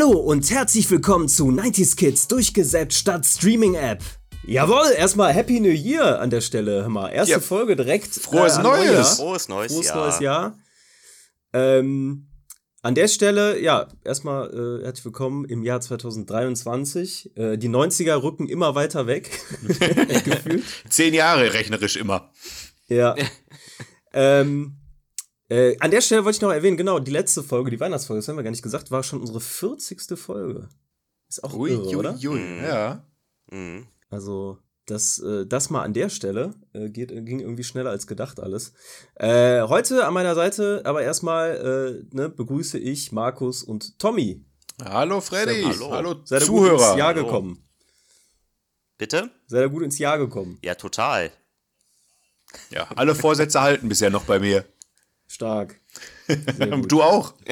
Hallo und herzlich willkommen zu 90s Kids durchgesetzt statt Streaming App. Jawohl, erstmal Happy New Year an der Stelle. Hör mal, erste Ja. Folge direkt. Frohes an Neues. Neujahr. Frohes neues Frohes Jahr. neues Jahr. Ähm, an der Stelle, ja, erstmal äh, herzlich willkommen im Jahr 2023. Äh, die 90er rücken immer weiter weg. Gefühlt. Zehn Jahre rechnerisch immer. Ja. ähm, äh, an der Stelle wollte ich noch erwähnen, genau, die letzte Folge, die Weihnachtsfolge, das haben wir gar nicht gesagt, war schon unsere 40. Folge. Ist auch Ui, irre, ui, oder? ui. Mhm. Ja. Mhm. Also, das, äh, das mal an der Stelle äh, geht, äh, ging irgendwie schneller als gedacht alles. Äh, heute an meiner Seite aber erstmal äh, ne, begrüße ich Markus und Tommy. Hallo Freddy. Hallo. Hallo, Seid ihr gut Zuhörer. ins Jahr Hallo. gekommen? Bitte? Seid ihr gut ins Jahr gekommen? Ja, total. Ja, alle Vorsätze halten bisher noch bei mir. Stark. Du auch?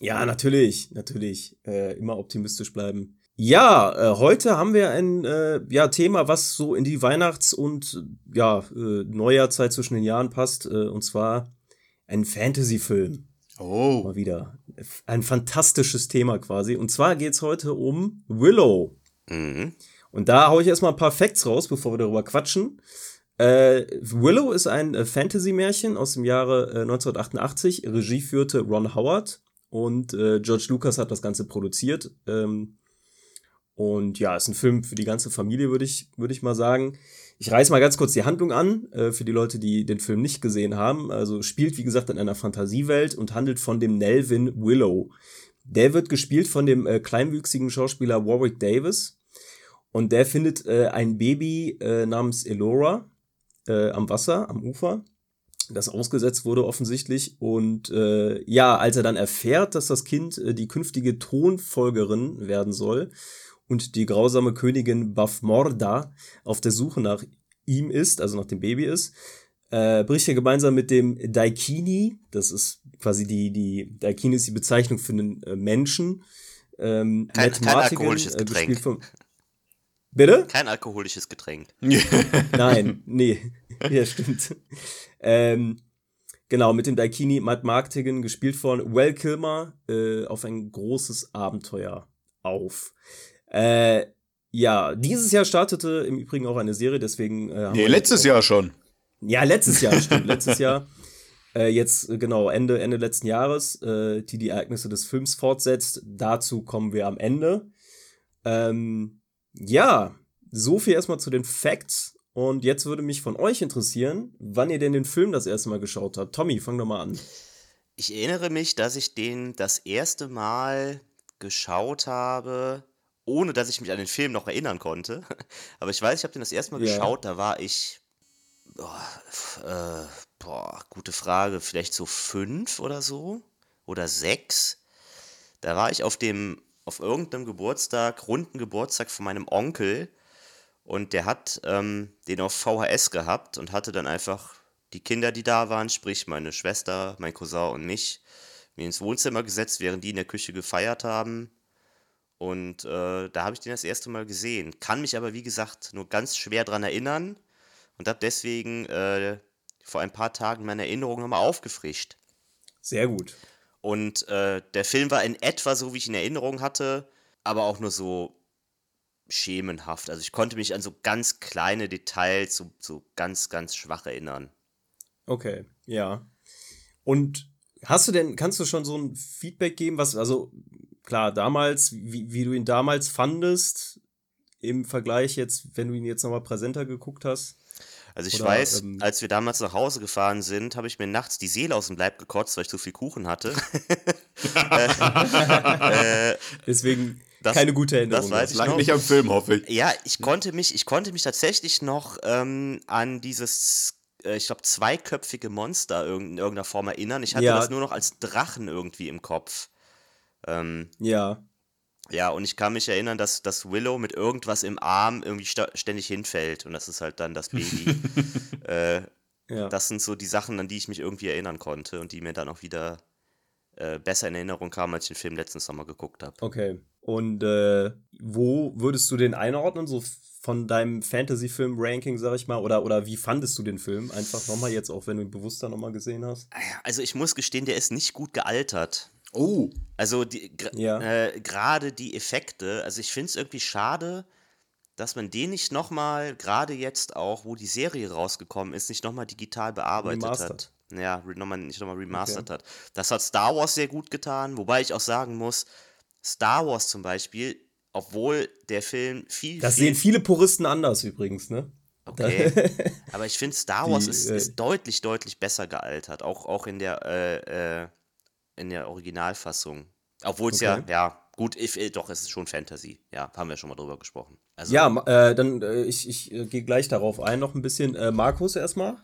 Ja, natürlich, natürlich. Äh, immer optimistisch bleiben. Ja, äh, heute haben wir ein äh, ja, Thema, was so in die Weihnachts- und ja, äh, Neujahrzeit zwischen den Jahren passt. Äh, und zwar ein Fantasy-Film. Oh. Mal wieder. Ein fantastisches Thema quasi. Und zwar geht's heute um Willow. Mhm. Und da hau ich erstmal ein paar Facts raus, bevor wir darüber quatschen. Äh, Willow ist ein äh, Fantasy-Märchen aus dem Jahre äh, 1988. Regie führte Ron Howard und äh, George Lucas hat das Ganze produziert. Ähm, und ja, ist ein Film für die ganze Familie, würde ich, würde ich mal sagen. Ich reiß mal ganz kurz die Handlung an, äh, für die Leute, die den Film nicht gesehen haben. Also spielt, wie gesagt, in einer Fantasiewelt und handelt von dem Nelvin Willow. Der wird gespielt von dem äh, kleinwüchsigen Schauspieler Warwick Davis. Und der findet ein Baby namens Elora äh, am Wasser, am Ufer, das ausgesetzt wurde offensichtlich. Und äh, ja, als er dann erfährt, dass das Kind äh, die künftige Thronfolgerin werden soll und die grausame Königin Bafmorda auf der Suche nach ihm ist, also nach dem Baby ist, äh, bricht er gemeinsam mit dem Daikini, das ist quasi die, die Daikini ist die Bezeichnung für einen äh, Menschen, ähm, Kein- kein alkoholisches äh, Getränk. von- Bitte? Kein alkoholisches Getränk. Nein, nee. Ja, stimmt. Ähm, genau, mit dem Daikini Matt Martigan, gespielt von Well Kilmer, äh, auf ein großes Abenteuer auf. Äh, ja, dieses Jahr startete im Übrigen auch eine Serie, deswegen. Äh, haben Nee, wir letztes Jahr schon. Ja, letztes Jahr, stimmt, letztes Jahr. Äh, jetzt, äh, genau, Ende, Ende letzten Jahres, äh, die die Ereignisse des Films fortsetzt. Dazu kommen wir am Ende. Ähm, ja, so viel erstmal zu den Facts. Und jetzt würde mich von euch interessieren, wann ihr denn den Film das erste Mal geschaut habt. Tommy, fang doch mal an. Ich erinnere mich, dass ich den das erste Mal geschaut habe, ohne dass ich mich an den Film noch erinnern konnte. Aber ich weiß, ich habe den das erste Mal Ja. geschaut, da war ich. F- äh, boah, gute Frage. Vielleicht so fünf oder so? Oder sechs? Da war ich auf dem, auf irgendeinem Geburtstag, runden Geburtstag von meinem Onkel. Und der hat ähm, den auf VHS gehabt und hatte dann einfach die Kinder, die da waren, sprich meine Schwester, mein Cousin und mich, mir ins Wohnzimmer gesetzt, während die in der Küche gefeiert haben. Und äh, da habe ich den das erste Mal gesehen. Kann mich aber, wie gesagt, nur ganz schwer dran erinnern und habe deswegen äh, vor ein paar Tagen meine Erinnerung nochmal aufgefrischt. Sehr gut. Und äh, der Film war in etwa so, wie ich ihn in Erinnerung hatte, aber auch nur so schemenhaft. Also ich konnte mich an so ganz kleine Details, so, so ganz, ganz schwach erinnern. Okay, ja. Und hast du denn, kannst du schon so ein Feedback geben, was, also klar, damals, wie, wie du ihn damals fandest, im Vergleich jetzt, wenn du ihn jetzt nochmal präsenter geguckt hast? Also ich Oder, weiß, ähm, als wir damals nach Hause gefahren sind, habe ich mir nachts die Seele aus dem Leib gekotzt, weil ich so viel Kuchen hatte. äh, äh, Deswegen Das- keine gute Erinnerung. das weiß ich Lag noch. nicht am Film, hoffe ich. Ja, ich konnte mich, ich konnte mich tatsächlich noch ähm, an dieses, äh, ich glaube, zweiköpfige Monster irg in irgendeiner Form erinnern. Ich hatte Ja. das nur noch als Drachen irgendwie im Kopf. Ähm, Ja, ja, und ich kann mich erinnern, dass, dass Willow mit irgendwas im Arm irgendwie ständig hinfällt. Und das ist halt dann das Baby. äh, ja. das sind so die Sachen, an die ich mich irgendwie erinnern konnte und die mir dann auch wieder äh, besser in Erinnerung kamen, als ich den Film letztens nochmal geguckt habe. Okay. Und äh, wo würdest du den einordnen, so von deinem Fantasy-Film-Ranking, sag ich mal? Oder, oder wie fandest du den Film? Einfach nochmal jetzt, auch wenn du ihn bewusster nochmal gesehen hast. Also ich muss gestehen, der ist nicht gut gealtert. Oh. Also die Ja. äh, gerade die Effekte, also ich finde es irgendwie schade, dass man den nicht nochmal, gerade jetzt auch, wo die Serie rausgekommen ist, nicht nochmal digital bearbeitet Remastert. hat. Ja, re noch mal, nicht nochmal remastert hat. Das hat Star Wars sehr gut getan, wobei ich auch sagen muss, Star Wars zum Beispiel, obwohl der Film viel, Das viel sehen viele Puristen anders übrigens, ne? Okay. Aber ich finde, Star Wars Die, ist, äh, ist deutlich, deutlich besser gealtert. Auch, auch in der, äh, äh, in der Originalfassung. Obwohl es ja, Okay. ja, gut, if, äh, doch, es ist schon Fantasy. Ja, haben wir schon mal drüber gesprochen. Also, Ja, äh, dann äh, ich, ich äh, gehe gleich darauf ein, noch ein bisschen. Äh, Markus erstmal.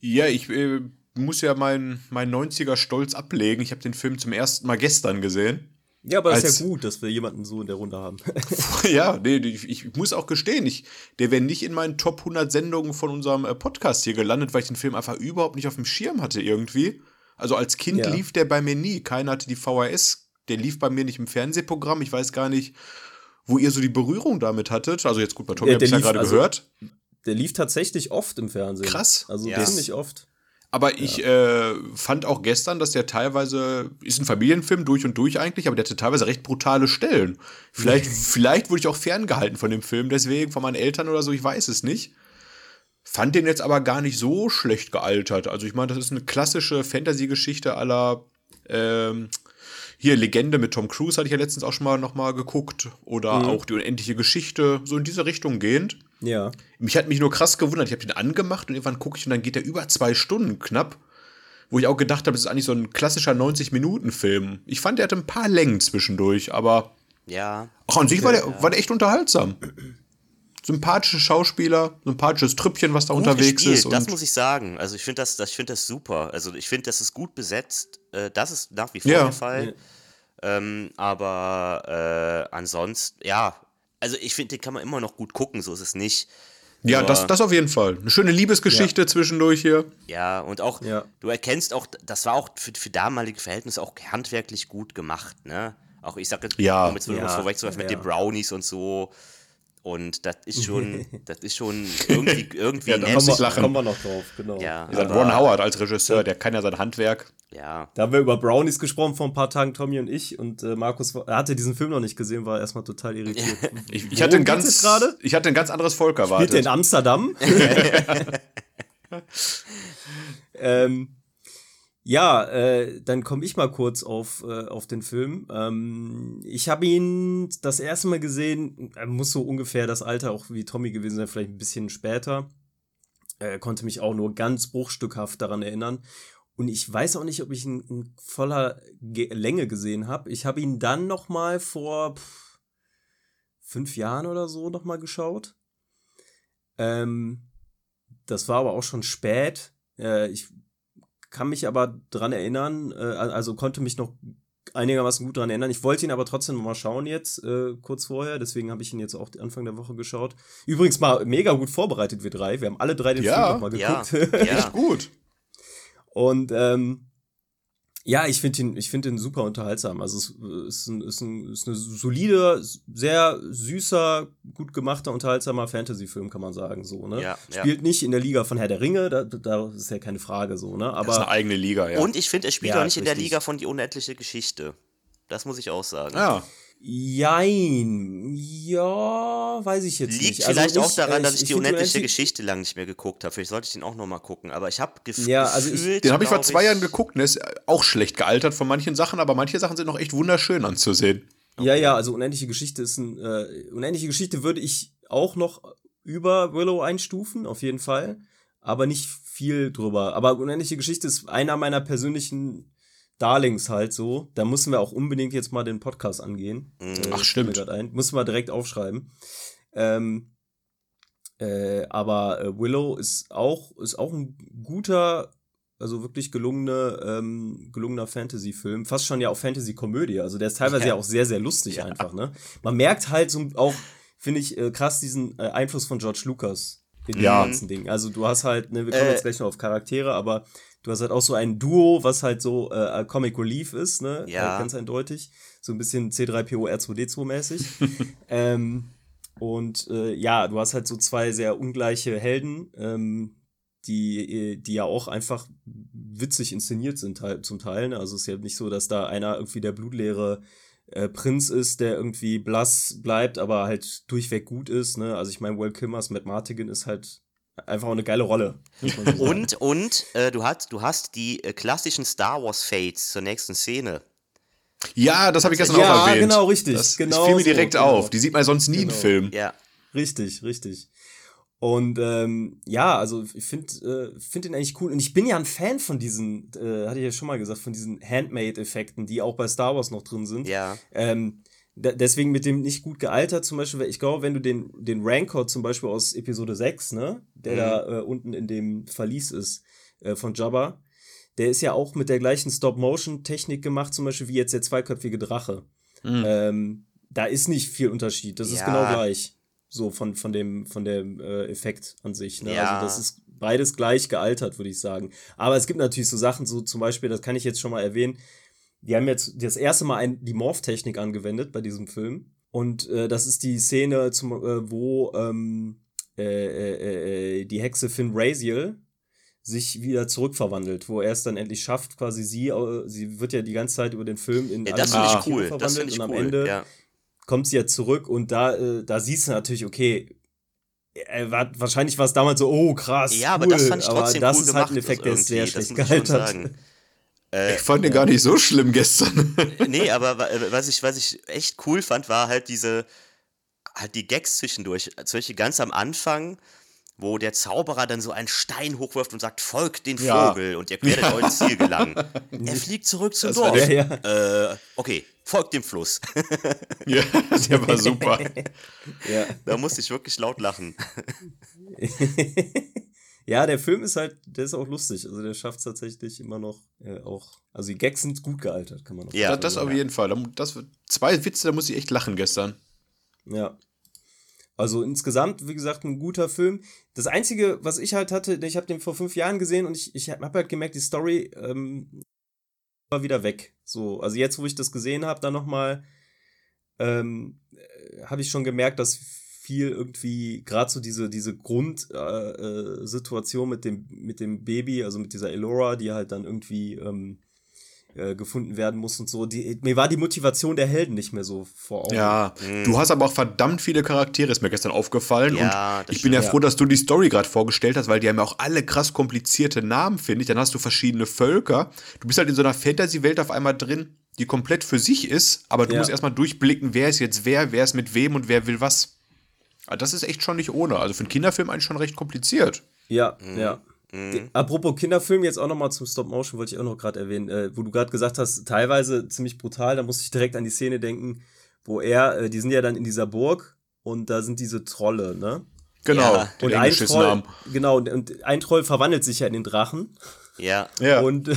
Ja, ich äh, muss ja meinen mein 90er Stolz ablegen. Ich habe den Film zum ersten Mal gestern gesehen. Ja, aber das ist ja gut, dass wir jemanden so in der Runde haben. ja, nee, ich, ich muss auch gestehen, ich, der wäre nicht in meinen Top 100 Sendungen von unserem Podcast hier gelandet, weil ich den Film einfach überhaupt nicht auf dem Schirm hatte irgendwie. Also als Kind Ja. lief der bei mir nie. Keiner hatte die VHS. Der lief bei mir nicht im Fernsehprogramm. Ich weiß gar nicht, wo ihr so die Berührung damit hattet. Also jetzt gut, bei Tommy Ja, habe ich ja gerade also- gehört. Der lief tatsächlich oft im Fernsehen. Krass. Also Ja. ziemlich oft. Aber ich äh, fand auch gestern, dass der teilweise, ist ein Familienfilm durch und durch eigentlich, aber der hatte teilweise recht brutale Stellen. Vielleicht, vielleicht wurde ich auch ferngehalten von dem Film, deswegen von meinen Eltern oder so, ich weiß es nicht. Fand den jetzt aber gar nicht so schlecht gealtert. Also ich meine, das ist eine klassische Fantasy-Geschichte aller ähm, hier Legende mit Tom Cruise hatte ich ja letztens auch schon mal noch mal geguckt oder Mhm. auch die unendliche Geschichte so in diese Richtung gehend. Ja. Mich hat mich nur krass gewundert. Ich habe den angemacht und irgendwann gucke ich und dann geht der über zwei Stunden knapp. Wo ich auch gedacht habe, das ist eigentlich so ein klassischer 90-Minuten-Film. Ich fand, der hatte ein paar Längen zwischendurch, aber ja. auch an sich war, der, war der echt unterhaltsam. Sympathische Schauspieler, sympathisches Trüppchen, was da Gut unterwegs gespielt, ist. das muss ich sagen. Also ich finde das, das, ich find das super. Also ich finde, das ist gut besetzt. Äh, das ist nach wie vor Ja. der Fall. Ähm, aber äh, ansonsten, ja. Also ich finde, den kann man immer noch gut gucken, so ist es nicht. ja, das, das auf jeden Fall. Eine schöne Liebesgeschichte zwischendurch hier. Ja, und auch, Ja. du erkennst auch, das war auch für, für damalige Verhältnisse auch handwerklich gut gemacht, ne? Auch ich sag jetzt, Ja. um jetzt ja, Ja, vorwegzuwerfen, mit ja. den Brownies und so. Und das ist schon, das ist schon irgendwie, irgendwie Ja, da Kommen wir, lachen. kommen wir noch drauf, genau. Ja, gesagt, aber- Ron Howard als Regisseur, der kann ja sein Handwerk. ja. Da haben wir über Brownies gesprochen vor ein paar Tagen, Tommy und ich. Und äh, Markus war, er hatte diesen Film noch nicht gesehen, war erstmal total irritiert. Ich, ich, hatte, ein ganz, jetzt gerade? ich hatte ein ganz anderes Volk Spielt erwartet. der in Amsterdam? ähm, ja, äh, dann komme ich mal kurz auf, äh, auf den Film. Ähm, ich habe ihn das erste Mal gesehen, er muss so ungefähr das Alter auch wie Tommy gewesen sein, vielleicht ein bisschen später. Äh, konnte mich auch nur ganz bruchstückhaft daran erinnern. Und ich weiß auch nicht, ob ich ihn in voller Ge Länge gesehen habe. Ich habe ihn dann noch mal vor pff, fünf Jahren oder so noch mal geschaut. Ähm, das war aber auch schon spät. Äh, ich kann mich aber dran erinnern, äh, also konnte mich noch einigermaßen gut dran erinnern. Ich wollte ihn aber trotzdem noch mal schauen jetzt, äh, kurz vorher. Deswegen habe ich ihn jetzt auch Anfang der Woche geschaut. Übrigens mal mega gut vorbereitet, wir drei. Wir haben alle drei den Ja, Film noch mal Ja, geguckt. ja. Gut. Und ähm, ja, ich finde ihn, ich finde ihn super unterhaltsam. Also es ist, ein, ist, ein, ist eine solide, sehr süßer, gut gemachter, unterhaltsamer Fantasy-Film, kann man sagen. So, ne? Ja, ja. Spielt nicht in der Liga von Herr der Ringe, da, da ist ja keine Frage so, ne? Das ist eine Aber eigene Liga, ja. Und ich finde, er spielt Ja, auch nicht in der. Liga von Die unendliche Geschichte. Das muss ich auch sagen. ja. Jein, ja, weiß ich jetzt Liegt nicht. Also vielleicht auch ich, daran, äh, dass ich, die find unendliche Geschichte lang nicht mehr geguckt habe. Vielleicht sollte ich den auch noch mal gucken. Aber ich habe gef Ja, also ich- gefühlt, Den habe ich vor zwei Jahren geguckt der ist auch schlecht gealtert von manchen Sachen, aber manche Sachen sind noch echt wunderschön anzusehen. Ja, ja, also unendliche Geschichte ist ein äh, unendliche Geschichte würde ich auch noch über Willow einstufen, auf jeden Fall, aber nicht viel drüber. Aber unendliche Geschichte ist einer meiner persönlichen Darlings halt so. Da müssen wir auch unbedingt jetzt mal den Podcast angehen. Mhm. Äh, Ach, fällt stimmt. Ein. Müssen wir direkt aufschreiben. Ähm, äh, aber äh, Willow ist auch ist auch ein guter also wirklich gelungene, ähm, gelungener Fantasy-Film, fast schon ja auch Fantasy-Komödie. Also der ist teilweise ja. Ja. auch sehr, sehr lustig Ja. einfach, ne? Man merkt halt so auch, finde ich, äh, krass diesen äh, Einfluss von George Lucas in Ja. dem ganzen Ding. Also du hast halt, ne, wir kommen Äh. jetzt gleich noch auf Charaktere, aber du hast halt auch so ein Duo, was halt so äh, Comic Relief ist, ne? Ja. Äh, ganz eindeutig. So ein bisschen C3PO R2D2 mäßig. ähm, und äh, ja, du hast halt so zwei sehr ungleiche Helden, ähm, die, äh, die ja auch einfach witzig inszeniert sind halt zum Teil. Ne? Also es ist ja nicht so, dass da einer irgendwie der blutleere äh, Prinz ist, der irgendwie blass bleibt, aber halt durchweg gut ist. Ne? Also ich meine, Will Kilmers Matt Martigan ist halt einfach auch eine geile Rolle. und und äh, du, hast, du hast die äh, klassischen Star Wars Fates zur nächsten Szene. Ja, das habe ich gestern ja, auch erwähnt. genau, richtig. Das, genau das fiel mir so, direkt genau. auf. Die sieht man sonst nie Genau. im Film. Ja. Richtig, richtig. Und ähm, ja, also ich finde äh, find den eigentlich cool. Und ich bin ja ein Fan von diesen, äh, hatte ich ja schon mal gesagt, von diesen Handmade-Effekten, die auch bei Star Wars noch drin sind. Ja. Ähm, deswegen mit dem nicht gut gealtert, zum Beispiel, weil ich glaube, wenn du den, den Rancor zum Beispiel aus Episode 6, ne, der da äh, unten in dem Verlies ist, äh, von Jabba, der ist ja auch mit der gleichen Stop-Motion-Technik gemacht, zum Beispiel wie jetzt der zweiköpfige Drache. Ähm, da ist nicht viel Unterschied. Das ist Ja. genau gleich. So von, von dem, von dem äh, Effekt an sich. Ne? Ja. Also das ist beides gleich gealtert, würde ich sagen. Aber es gibt natürlich so Sachen, so zum Beispiel, das kann ich jetzt schon mal erwähnen, die haben jetzt das erste Mal ein, die Morph-Technik angewendet bei diesem Film. Und äh, das ist die Szene, zum, äh, wo ähm, äh, äh, äh, die Hexe Finn Raziel sich wieder zurückverwandelt, wo er es dann endlich schafft, quasi sie, äh, sie wird ja die ganze Zeit über den Film in ja das finde ich cool. Das verwandelt finde ich und am cool. Ende ja. kommt sie ja zurück und da, da siehst du natürlich, okay, war, wahrscheinlich war es damals so, oh krass, ja, aber cool, das fand ich trotzdem aber das cool ist halt ein Effekt, der ist sehr das schlecht muss ich schon gealtert. sagen. Äh, Ich fand den gar nicht so schlimm gestern. nee, aber äh, was ich, was ich echt cool fand, war halt diese, halt die Gags zwischendurch. Beispiel ganz am Anfang, wo der Zauberer dann so einen Stein hochwirft und sagt, folgt den Ja. Vogel und ihr werdet euer Ziel gelangen. er fliegt zurück zum Das Dorf. der- Ja, Äh, okay, folgt dem Fluss. ja, der war super. Ja. da musste ich wirklich laut lachen. Ja, der Film ist halt, der ist auch lustig. Also der schafft es tatsächlich immer noch äh, auch. Also die Gags sind gut gealtert, kann man auch Ja. Das, das auf jeden Fall. Da- Das, zwei Witze, da muss ich echt lachen gestern. Ja. Also insgesamt, wie gesagt, ein guter Film. Das Einzige, was ich halt hatte, ich habe den vor fünf Jahren gesehen und ich, ich habe halt gemerkt, die Story ähm, war wieder weg. So, also jetzt, wo ich das gesehen habe, dann nochmal, ähm, äh, habe ich schon gemerkt, dass viel irgendwie, gerade so diese, diese Grundsituation äh, Situation mit dem, mit dem Baby, also mit dieser Elora, die halt dann irgendwie ähm, äh, gefunden werden muss und so, die, mir war die Motivation der Helden nicht mehr so vor Augen. Ja, du hast aber auch verdammt viele Charaktere, ist mir gestern aufgefallen. Ja, und ich bin ja stimmt. froh, dass du die Story gerade vorgestellt hast, weil die haben ja auch alle krass komplizierte Namen, finde ich. Dann hast du verschiedene Völker. Du bist halt in so einer Fantasy-Welt auf einmal drin, die komplett für sich ist, aber du Ja. musst erstmal durchblicken, wer ist jetzt wer, wer ist mit wem und wer will was. Aber das ist echt schon nicht ohne. Also für einen Kinderfilm eigentlich schon recht kompliziert. Ja, Mhm. ja. Die- Apropos Kinderfilm, jetzt auch nochmal zum Stop-Motion, wollte ich auch noch gerade erwähnen, äh, wo du gerade gesagt hast, teilweise ziemlich brutal, da musste ich direkt an die Szene denken, wo er, äh, die sind ja dann in dieser Burg und da sind diese Trolle, ne? Genau, Ja. den Und ein Troll, Namen. genau, und- und ein Troll verwandelt sich ja in den Drachen Ja. Ja. und äh,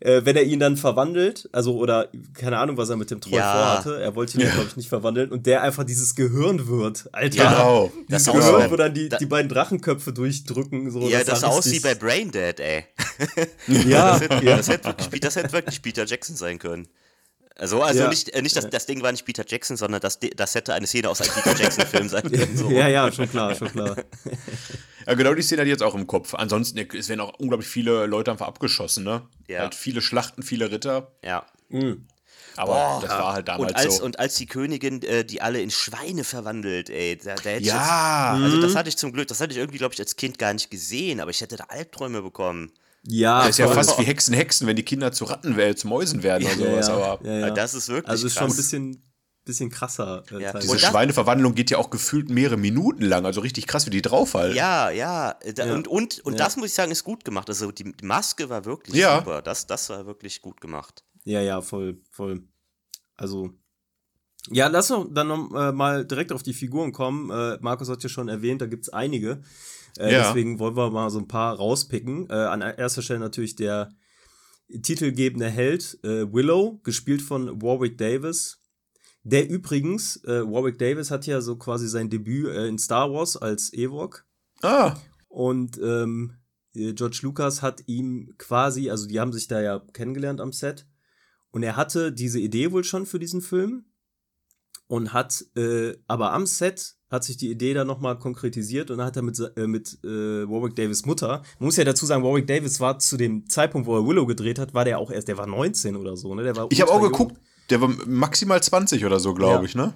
wenn er ihn dann verwandelt, also oder keine Ahnung, was er mit dem Troll Ja. vorhatte, er wollte ihn ja, glaube ich, nicht verwandeln und der einfach dieses Gehirn wird, Alter. Genau. Das Dieses auch Gehirn, wo dann die, da- die beiden Drachenköpfe durchdrücken. So, Ja, das, aus wie bei Braindead, ey. Ja, Das hätte, ja. das, hätte wirklich, das hätte wirklich Peter Jackson sein können. Also, also Ja. nicht, äh, nicht das, das Ding war nicht Peter Jackson, sondern das, das hätte eine Szene aus einem Peter Jackson-Film sein können. So. Ja, ja, schon klar, schon klar. Ja, genau die Szene hatte ich jetzt auch im Kopf. Ansonsten, es werden auch unglaublich viele Leute einfach abgeschossen, ne? Ja. Halt viele Schlachten, viele Ritter. ja. Aber Boah. das war halt damals Und als, so. und als die Königin äh, die alle in Schweine verwandelt, ey, da, da hätte ich ja, jetzt, also das hatte ich zum Glück, das hatte ich irgendwie, glaube ich, als Kind gar nicht gesehen, aber ich hätte da Albträume bekommen. Ja, das ist ja fast wie Hexen, Hexen, wenn die Kinder zu Ratten, äh, zu Mäusen werden oder ja, sowas. ja, Aber ja, ja. Das ist wirklich Also ist schon krass. ein bisschen, bisschen krasser. Äh, Ja. teilweise. diese Schweineverwandlung geht ja auch gefühlt mehrere Minuten lang. Also richtig krass, wie die draufhalten. Ja, ja. Da, Ja. Und, und, und Ja. das muss ich sagen, ist gut gemacht. Also die, die Maske war wirklich Ja. super. Das, das war wirklich gut gemacht. Ja, ja, voll, voll. Also, ja, lass uns dann noch äh, mal direkt auf die Figuren kommen. Äh, Markus hat ja schon erwähnt, da gibt's einige. Äh, Ja. Deswegen wollen wir mal so ein paar rauspicken. Äh, an erster Stelle natürlich der titelgebende Held äh, Willow, gespielt von Warwick Davis. Der übrigens, äh, Warwick Davis hat ja so quasi sein Debüt äh, in Star Wars als Ewok. Ah, Und ähm, äh, George Lucas hat ihm quasi, also die haben sich da ja kennengelernt am Set. Und er hatte diese Idee wohl schon für diesen Film. und hat äh, aber am Set hat sich die Idee dann nochmal konkretisiert und dann hat er mit, äh, mit äh, Warwick Davis Mutter, man muss ja dazu sagen, Warwick Davis war zu dem Zeitpunkt, wo er Willow gedreht hat, war der auch erst, der war 19 oder so, ne? Der war Ich habe auch jung. geguckt, der war maximal 20 oder so, glaube Ja. ich, ne?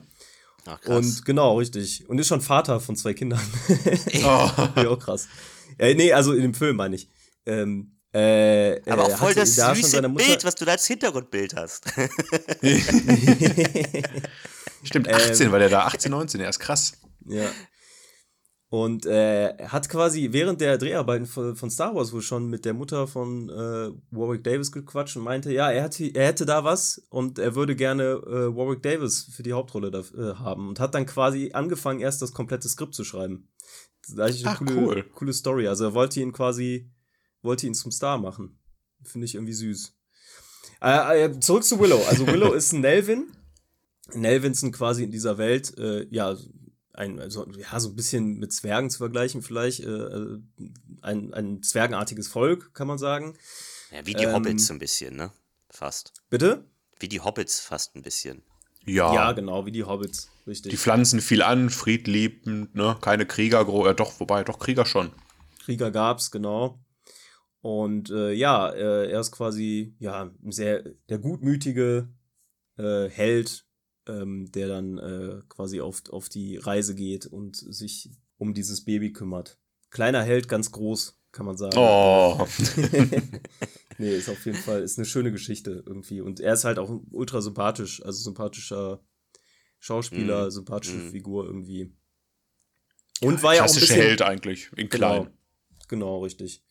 Ach, krass. Und genau, richtig. Und ist schon Vater von zwei Kindern. Oh. ja, auch krass. Äh, nee, also in dem Film meine ich. Ähm, äh, Aber äh, auch voll das da schon süße Bild, was du da als Hintergrundbild hast. Stimmt, Ähm. 18 war der da, 18, 19, er ist krass. Ja. Und äh, er hat quasi während der Dreharbeiten von, von Star Wars wohl schon mit der Mutter von äh, Warwick Davis gequatscht und meinte, ja, er, hätte, er hätte da was und er würde gerne äh, Warwick Davis für die Hauptrolle da, äh, haben. Und hat dann quasi angefangen, erst das komplette Skript zu schreiben. Das ist eigentlich eine coole, cool. coole Story. Also er wollte ihn quasi, wollte ihn zum Star machen. Finde ich irgendwie süß. Äh, äh, zurück zu Willow. Also Willow ist ein Nelvin. Nelvins sind quasi in dieser Welt, äh, ja, ein, also, ja, so ein bisschen mit Zwergen zu vergleichen, vielleicht. Äh, äh, ein, ein zwergenartiges Volk, kann man sagen. Ja, wie die Ähm. Hobbits so ein bisschen, ne? Fast. Bitte? Wie die Hobbits fast ein bisschen. Ja. Ja, genau, wie die Hobbits. Richtig. Die pflanzen viel an, friedliebend, ne? Keine Krieger, gro- äh, doch, wobei, doch Krieger schon. Krieger gab's, genau. Und äh, ja, äh, er ist quasi ja ein sehr der gutmütige äh, Held, ähm, der dann äh, quasi auf, auf die Reise geht und sich um dieses Baby kümmert. Kleiner Held, ganz groß, kann man sagen. Oh. nee, ist auf jeden Fall, ist eine schöne Geschichte irgendwie. Und er ist halt auch ultra sympathisch, also sympathischer Schauspieler, Mhm. sympathische Mhm. Figur irgendwie. Und war ja auch ein bisschen, Held eigentlich, in Genau, klein. genau, richtig.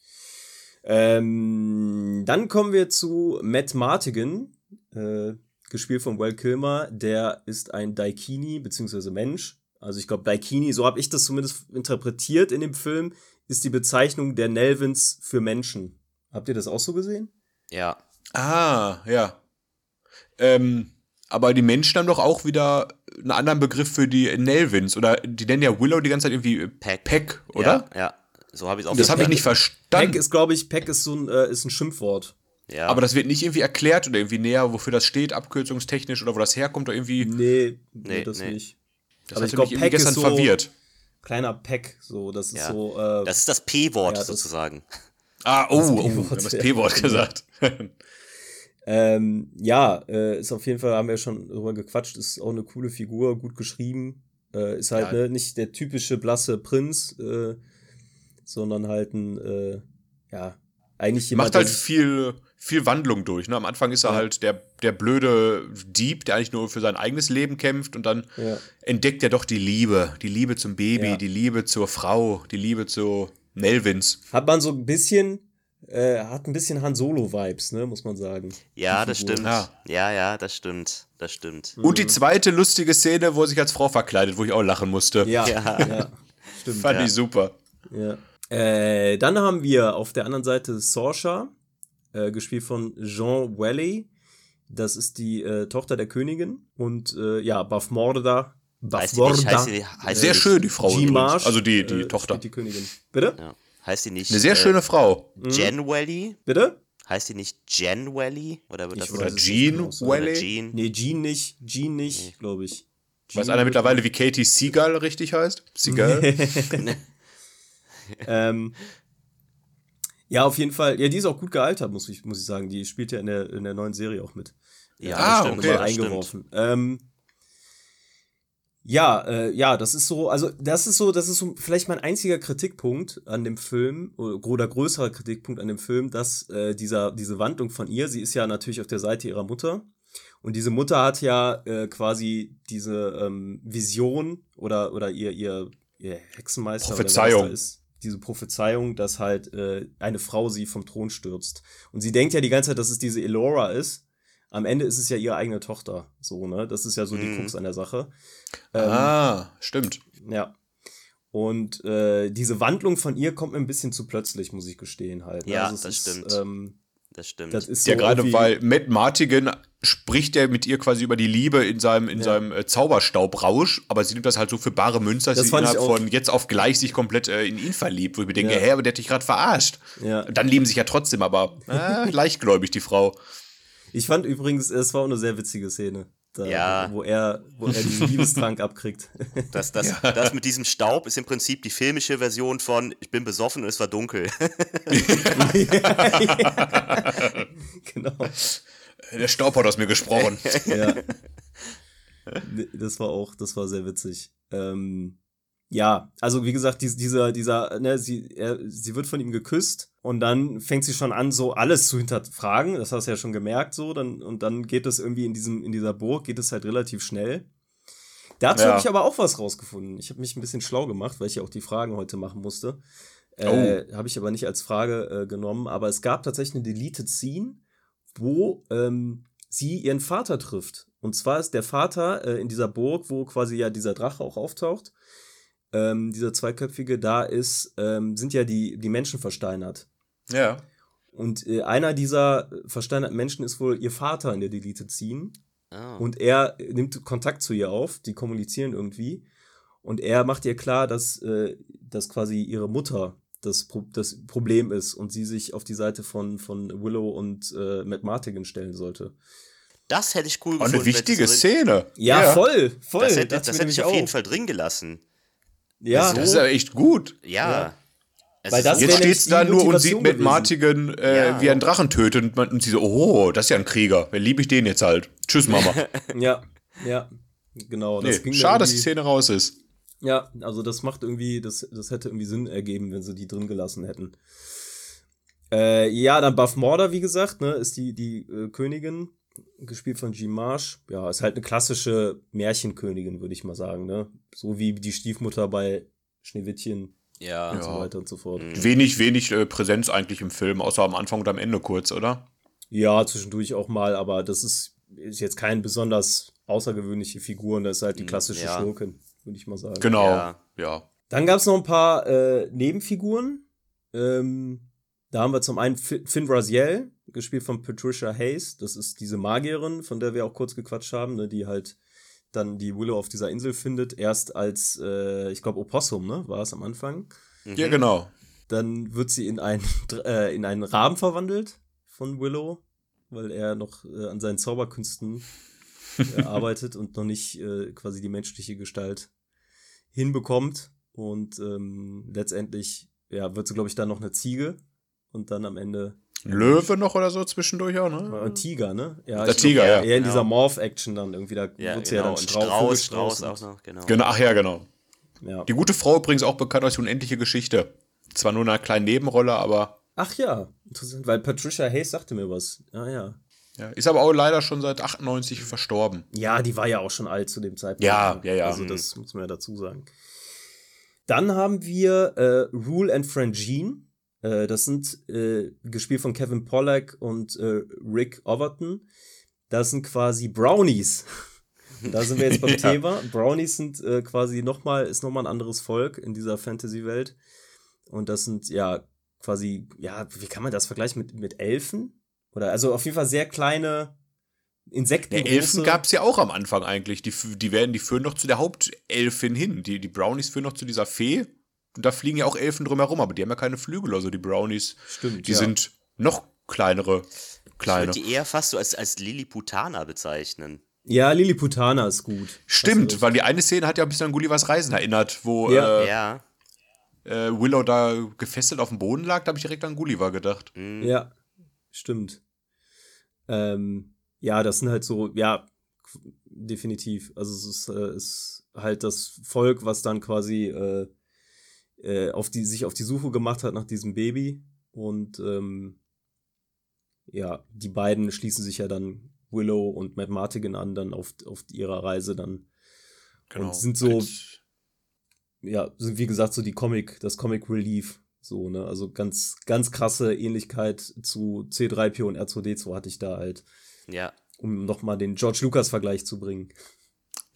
Ähm, dann kommen wir zu Matt Martigan, äh, gespielt von Will Kilmer. Der ist ein Daikini, beziehungsweise Mensch. Also ich glaube, Daikini, so habe ich das zumindest interpretiert in dem Film, ist die Bezeichnung der Nelvins für Menschen. Habt ihr das auch so gesehen? Ja. Ah, ja. Ähm, aber die Menschen haben doch auch wieder einen anderen Begriff für die Nelvins. Oder die nennen ja Willow die ganze Zeit irgendwie Peck. Peck, oder? Ja, ja. so habe ich es auch Das habe ich nicht verstanden. Peck ist, glaube ich, Peck ist so ein, äh, ist ein Schimpfwort. Ja. aber das wird nicht irgendwie erklärt oder irgendwie näher, wofür das steht, abkürzungstechnisch oder wo das herkommt oder irgendwie. Nee, nee, Nee, das nee. nicht. Das aber hat ich glaub, mich irgendwie Peck ist gestern so- verwirrt. Kleiner Peck, so, das ist Ja. so, äh, das ist das P-Wort Ja, sozusagen. Ah, oh, Das oh, haben das. P-Wort gesagt. Ähm, ja, äh, ist auf jeden Fall, haben wir schon drüber gequatscht, ist auch eine coole Figur, gut geschrieben. Äh, ist halt Ja. ne, nicht der typische blasse Prinz, äh, sondern halt ein, äh, ja, eigentlich jemand, Macht halt viel, viel Wandlung durch. Ne? Am Anfang ist er Ja. halt der, der blöde Dieb, der eigentlich nur für sein eigenes Leben kämpft und dann Ja. entdeckt er doch die Liebe. Die Liebe zum Baby, Ja. die Liebe zur Frau, die Liebe zu Nelvins. hat man so ein bisschen, äh, hat ein bisschen Han Solo-Vibes, ne, muss man sagen. Ja, das stimmt. Ja. Ja. ja, das stimmt. Das stimmt. Mhm. Und die zweite lustige Szene, wo er sich als Frau verkleidet, wo ich auch lachen musste. Ja, Ja. ja, stimmt. Fand Ja. ich super. Ja. Äh, dann haben wir auf der anderen Seite Sorsha, äh, gespielt von Jean Wally. Das ist die äh, Tochter der Königin. Und äh, ja, Buff Morda. Buff Heißt die nicht, heißt die, heißt Sehr die, schön, die Frau. Marsh. Also die, die äh, Tochter. Die Königin. Bitte? Ja. Heißt die nicht Eine sehr äh, schöne Frau. Jen Welly? Bitte? Heißt die nicht Jen Welly? Oder wird das weiß Oder Jean genau oder Wally. Jean? Nee, Jean nicht. Jean nicht, glaube ich. Weiß Jean einer wird- mittlerweile, wie Katie Seagal richtig heißt? Seagal? ähm, ja, auf jeden Fall. Ja, die ist auch gut gealtert, muss ich, muss ich sagen. Die spielt ja in der, in der neuen Serie auch mit. Ja, Ah, stimmt. okay. mal das stimmt. eingeworfen. Ähm, ja, äh, ja, das ist so, also das ist so, das ist so vielleicht mein einziger Kritikpunkt an dem Film oder, oder größerer Kritikpunkt an dem Film, dass äh, dieser diese Wandlung von ihr, sie ist ja natürlich auf der Seite ihrer Mutter und diese Mutter hat ja äh, quasi diese ähm, Vision oder oder ihr ihr, ihr Hexenmeister oder Prophezeiung. da ist, diese Prophezeiung, dass halt äh, eine Frau sie vom Thron stürzt und sie denkt ja die ganze Zeit, dass es diese Elora ist. Am Ende ist es ja ihre eigene Tochter, so ne? Das ist ja so die Mhm. Krux an der Sache. Ähm, ah, stimmt. ja. Und äh, diese Wandlung von ihr kommt mir ein bisschen zu plötzlich, muss ich gestehen halt. ne? Ja, es das ist, stimmt. Ähm, Das stimmt. das ist Ja, so gerade irgendwie- weil Matt Martigan spricht er mit ihr quasi über die Liebe in seinem, in Ja. seinem äh, Zauberstaubrausch, aber sie nimmt das halt so für bare Münze, dass Das sie fand ich innerhalb auch. von jetzt auf gleich sich komplett äh, in ihn verliebt, wo ich mir denke, Ja. hä, aber der hat dich gerade verarscht. Ja. Dann lieben sich ja trotzdem, aber äh, leichtgläubig, die Frau. Ich fand übrigens, es war auch eine sehr witzige Szene. Da, Ja. Wo er, wo er diesen Liebestrank abkriegt. Das, das, das mit diesem Staub ist im Prinzip die filmische Version von Ich bin besoffen und es war dunkel. genau. Der Staub hat aus mir gesprochen. Ja. Das war auch, das war sehr witzig. Ähm, ja, also wie gesagt, dies- dieser, dieser, ne, sie, er, sie wird von ihm geküsst und dann fängt sie schon an, so alles zu hinterfragen. Das hast du ja schon gemerkt, so. Dann, und dann geht es irgendwie in diesem, in dieser Burg, geht es halt relativ schnell. Dazu Ja. habe ich aber auch was rausgefunden. Ich habe mich ein bisschen schlau gemacht, weil ich ja auch die Fragen heute machen musste. Äh, Habe ich aber nicht als Frage äh, genommen. Aber es gab tatsächlich eine Deleted Scene, wo ähm, sie ihren Vater trifft. Und zwar ist der Vater äh, in dieser Burg, wo quasi ja dieser Drache auch auftaucht. Ähm, dieser zweiköpfige, da ist, ähm, sind ja die, die Menschen versteinert. Ja. Und äh, einer dieser versteinerten Menschen ist wohl ihr Vater in der Deleted Scene. Ah. Und er nimmt Kontakt zu ihr auf, die kommunizieren irgendwie. Und er macht ihr klar, dass, äh, dass quasi ihre Mutter das, Pro das Problem ist und sie sich auf die Seite von, von Willow und äh, Matt Martigan stellen sollte. Das hätte ich cool Auch gefunden. eine wichtige das Szene. Ja, voll, voll. Das hätte, das mir hätte ich auf jeden. Fall drin gelassen. Ja, Das ist ja echt gut. Ja. Ja. Es Weil das so- Jetzt nämlich steht's da nur und sieht Matt gewesen. Martigan, äh, Ja. wie er einen Drachen tötet und, man, und sie so, oh, das ist ja ein Krieger. Wer liebe ich den jetzt halt? Tschüss, Mama. ja, ja, genau. Das nee, schade, dass die Szene raus ist. Ja, also das macht irgendwie, das, das hätte irgendwie Sinn ergeben, wenn sie die drin gelassen hätten. Äh, ja, dann Buff Morder, wie gesagt, ne, ist die, die äh, Königin, gespielt von Jean Marsh. Ja, ist halt eine klassische Märchenkönigin, würde ich mal sagen, ne? So wie die Stiefmutter bei Schneewittchen ja. und so weiter und so fort. Wenig, wenig äh, Präsenz eigentlich im Film, außer am Anfang und am Ende kurz, oder? Ja, zwischendurch auch mal, aber das ist, ist jetzt kein besonders außergewöhnliche Figur und das ist halt die klassische ja. Schurkin, würde ich mal sagen. Genau. Ja. Ja. Dann gab es noch ein paar äh, Nebenfiguren. Ähm, da haben wir zum einen Fi- Finn Raziel, gespielt von Patricia Hayes. Das ist diese Magierin, von der wir auch kurz gequatscht haben, ne, die halt dann die Willow auf dieser Insel findet. Erst als, äh, ich glaube, Opossum, ne, war es am Anfang. Ja, genau. Dann wird sie in, ein, äh, in einen Raben verwandelt von Willow, weil er noch äh, an seinen Zauberkünsten äh, arbeitet und noch nicht äh, quasi die menschliche Gestalt hinbekommt. Und ähm, letztendlich ja, wird sie, glaube ich, dann noch eine Ziege und dann am Ende Löwe noch oder so zwischendurch auch, ne? ein Tiger, ne? Ja, Der ich glaub, Tiger, ja. Eher in dieser Morph-Action dann irgendwie, da Ja, wird sie genau. ja und dann Strauß, Strauß, Strauß, auch noch, genau. Genau, ach ja, genau. und- Ja. Die gute Frau übrigens auch bekannt als die unendliche Geschichte. Zwar nur in einer kleinen Nebenrolle, aber Ach ja, interessant, weil Patricia Hayes sagte mir was. Ja, ja. ja, ist aber auch leider schon seit 98 verstorben. Ja, die war ja auch schon alt zu dem Zeitpunkt. Ja, ja, ja. Also Mhm. das muss man ja dazu sagen. Dann haben wir äh, Rule and Frangine. Äh, das sind äh, gespielt von Kevin Pollack und äh, Rick Overton. Das sind quasi Brownies. da sind wir jetzt beim Ja. Thema. Brownies sind äh, quasi noch mal ist noch mal ein anderes Volk in dieser Fantasy-Welt. Und das sind ja quasi, ja, wie kann man das vergleichen mit, mit Elfen? Oder also auf jeden Fall sehr kleine Insekten. Der Elfen gab es ja auch am Anfang eigentlich. Die, die, werden, die führen noch zu der Hauptelfin hin. Die, die Brownies führen noch zu dieser Fee. Und da fliegen ja auch Elfen drumherum, aber die haben ja keine Flügel. Also die Brownies, Stimmt, die ja. sind noch kleinere. Ich Kleine. würde die eher fast so als, als Lilliputaner bezeichnen. Ja, Lilliputana ist gut. Stimmt, du weil die eine Szene hat ja ein bisschen an Gullivers Reisen erinnert, wo Ja. äh, Ja. äh, Willow da gefesselt auf dem Boden lag. Da habe ich direkt an Gulliver gedacht. Mhm. Ja, stimmt. Ähm, ja, das sind halt so, ja, definitiv. Also es ist, äh, ist halt das Volk, was dann quasi äh, äh, auf die, sich auf die Suche gemacht hat nach diesem Baby. Und ähm, ja, die beiden schließen sich ja dann Willow und Matt Martigan an, dann auf, auf ihrer Reise dann. Und sind so, Als- ja, sind wie gesagt so die Comic, das Comic Relief. So, ne? Also ganz, ganz krasse Ähnlichkeit zu C3PO und R2D2 hatte ich da halt, Ja. um nochmal den George Lucas-Vergleich zu bringen.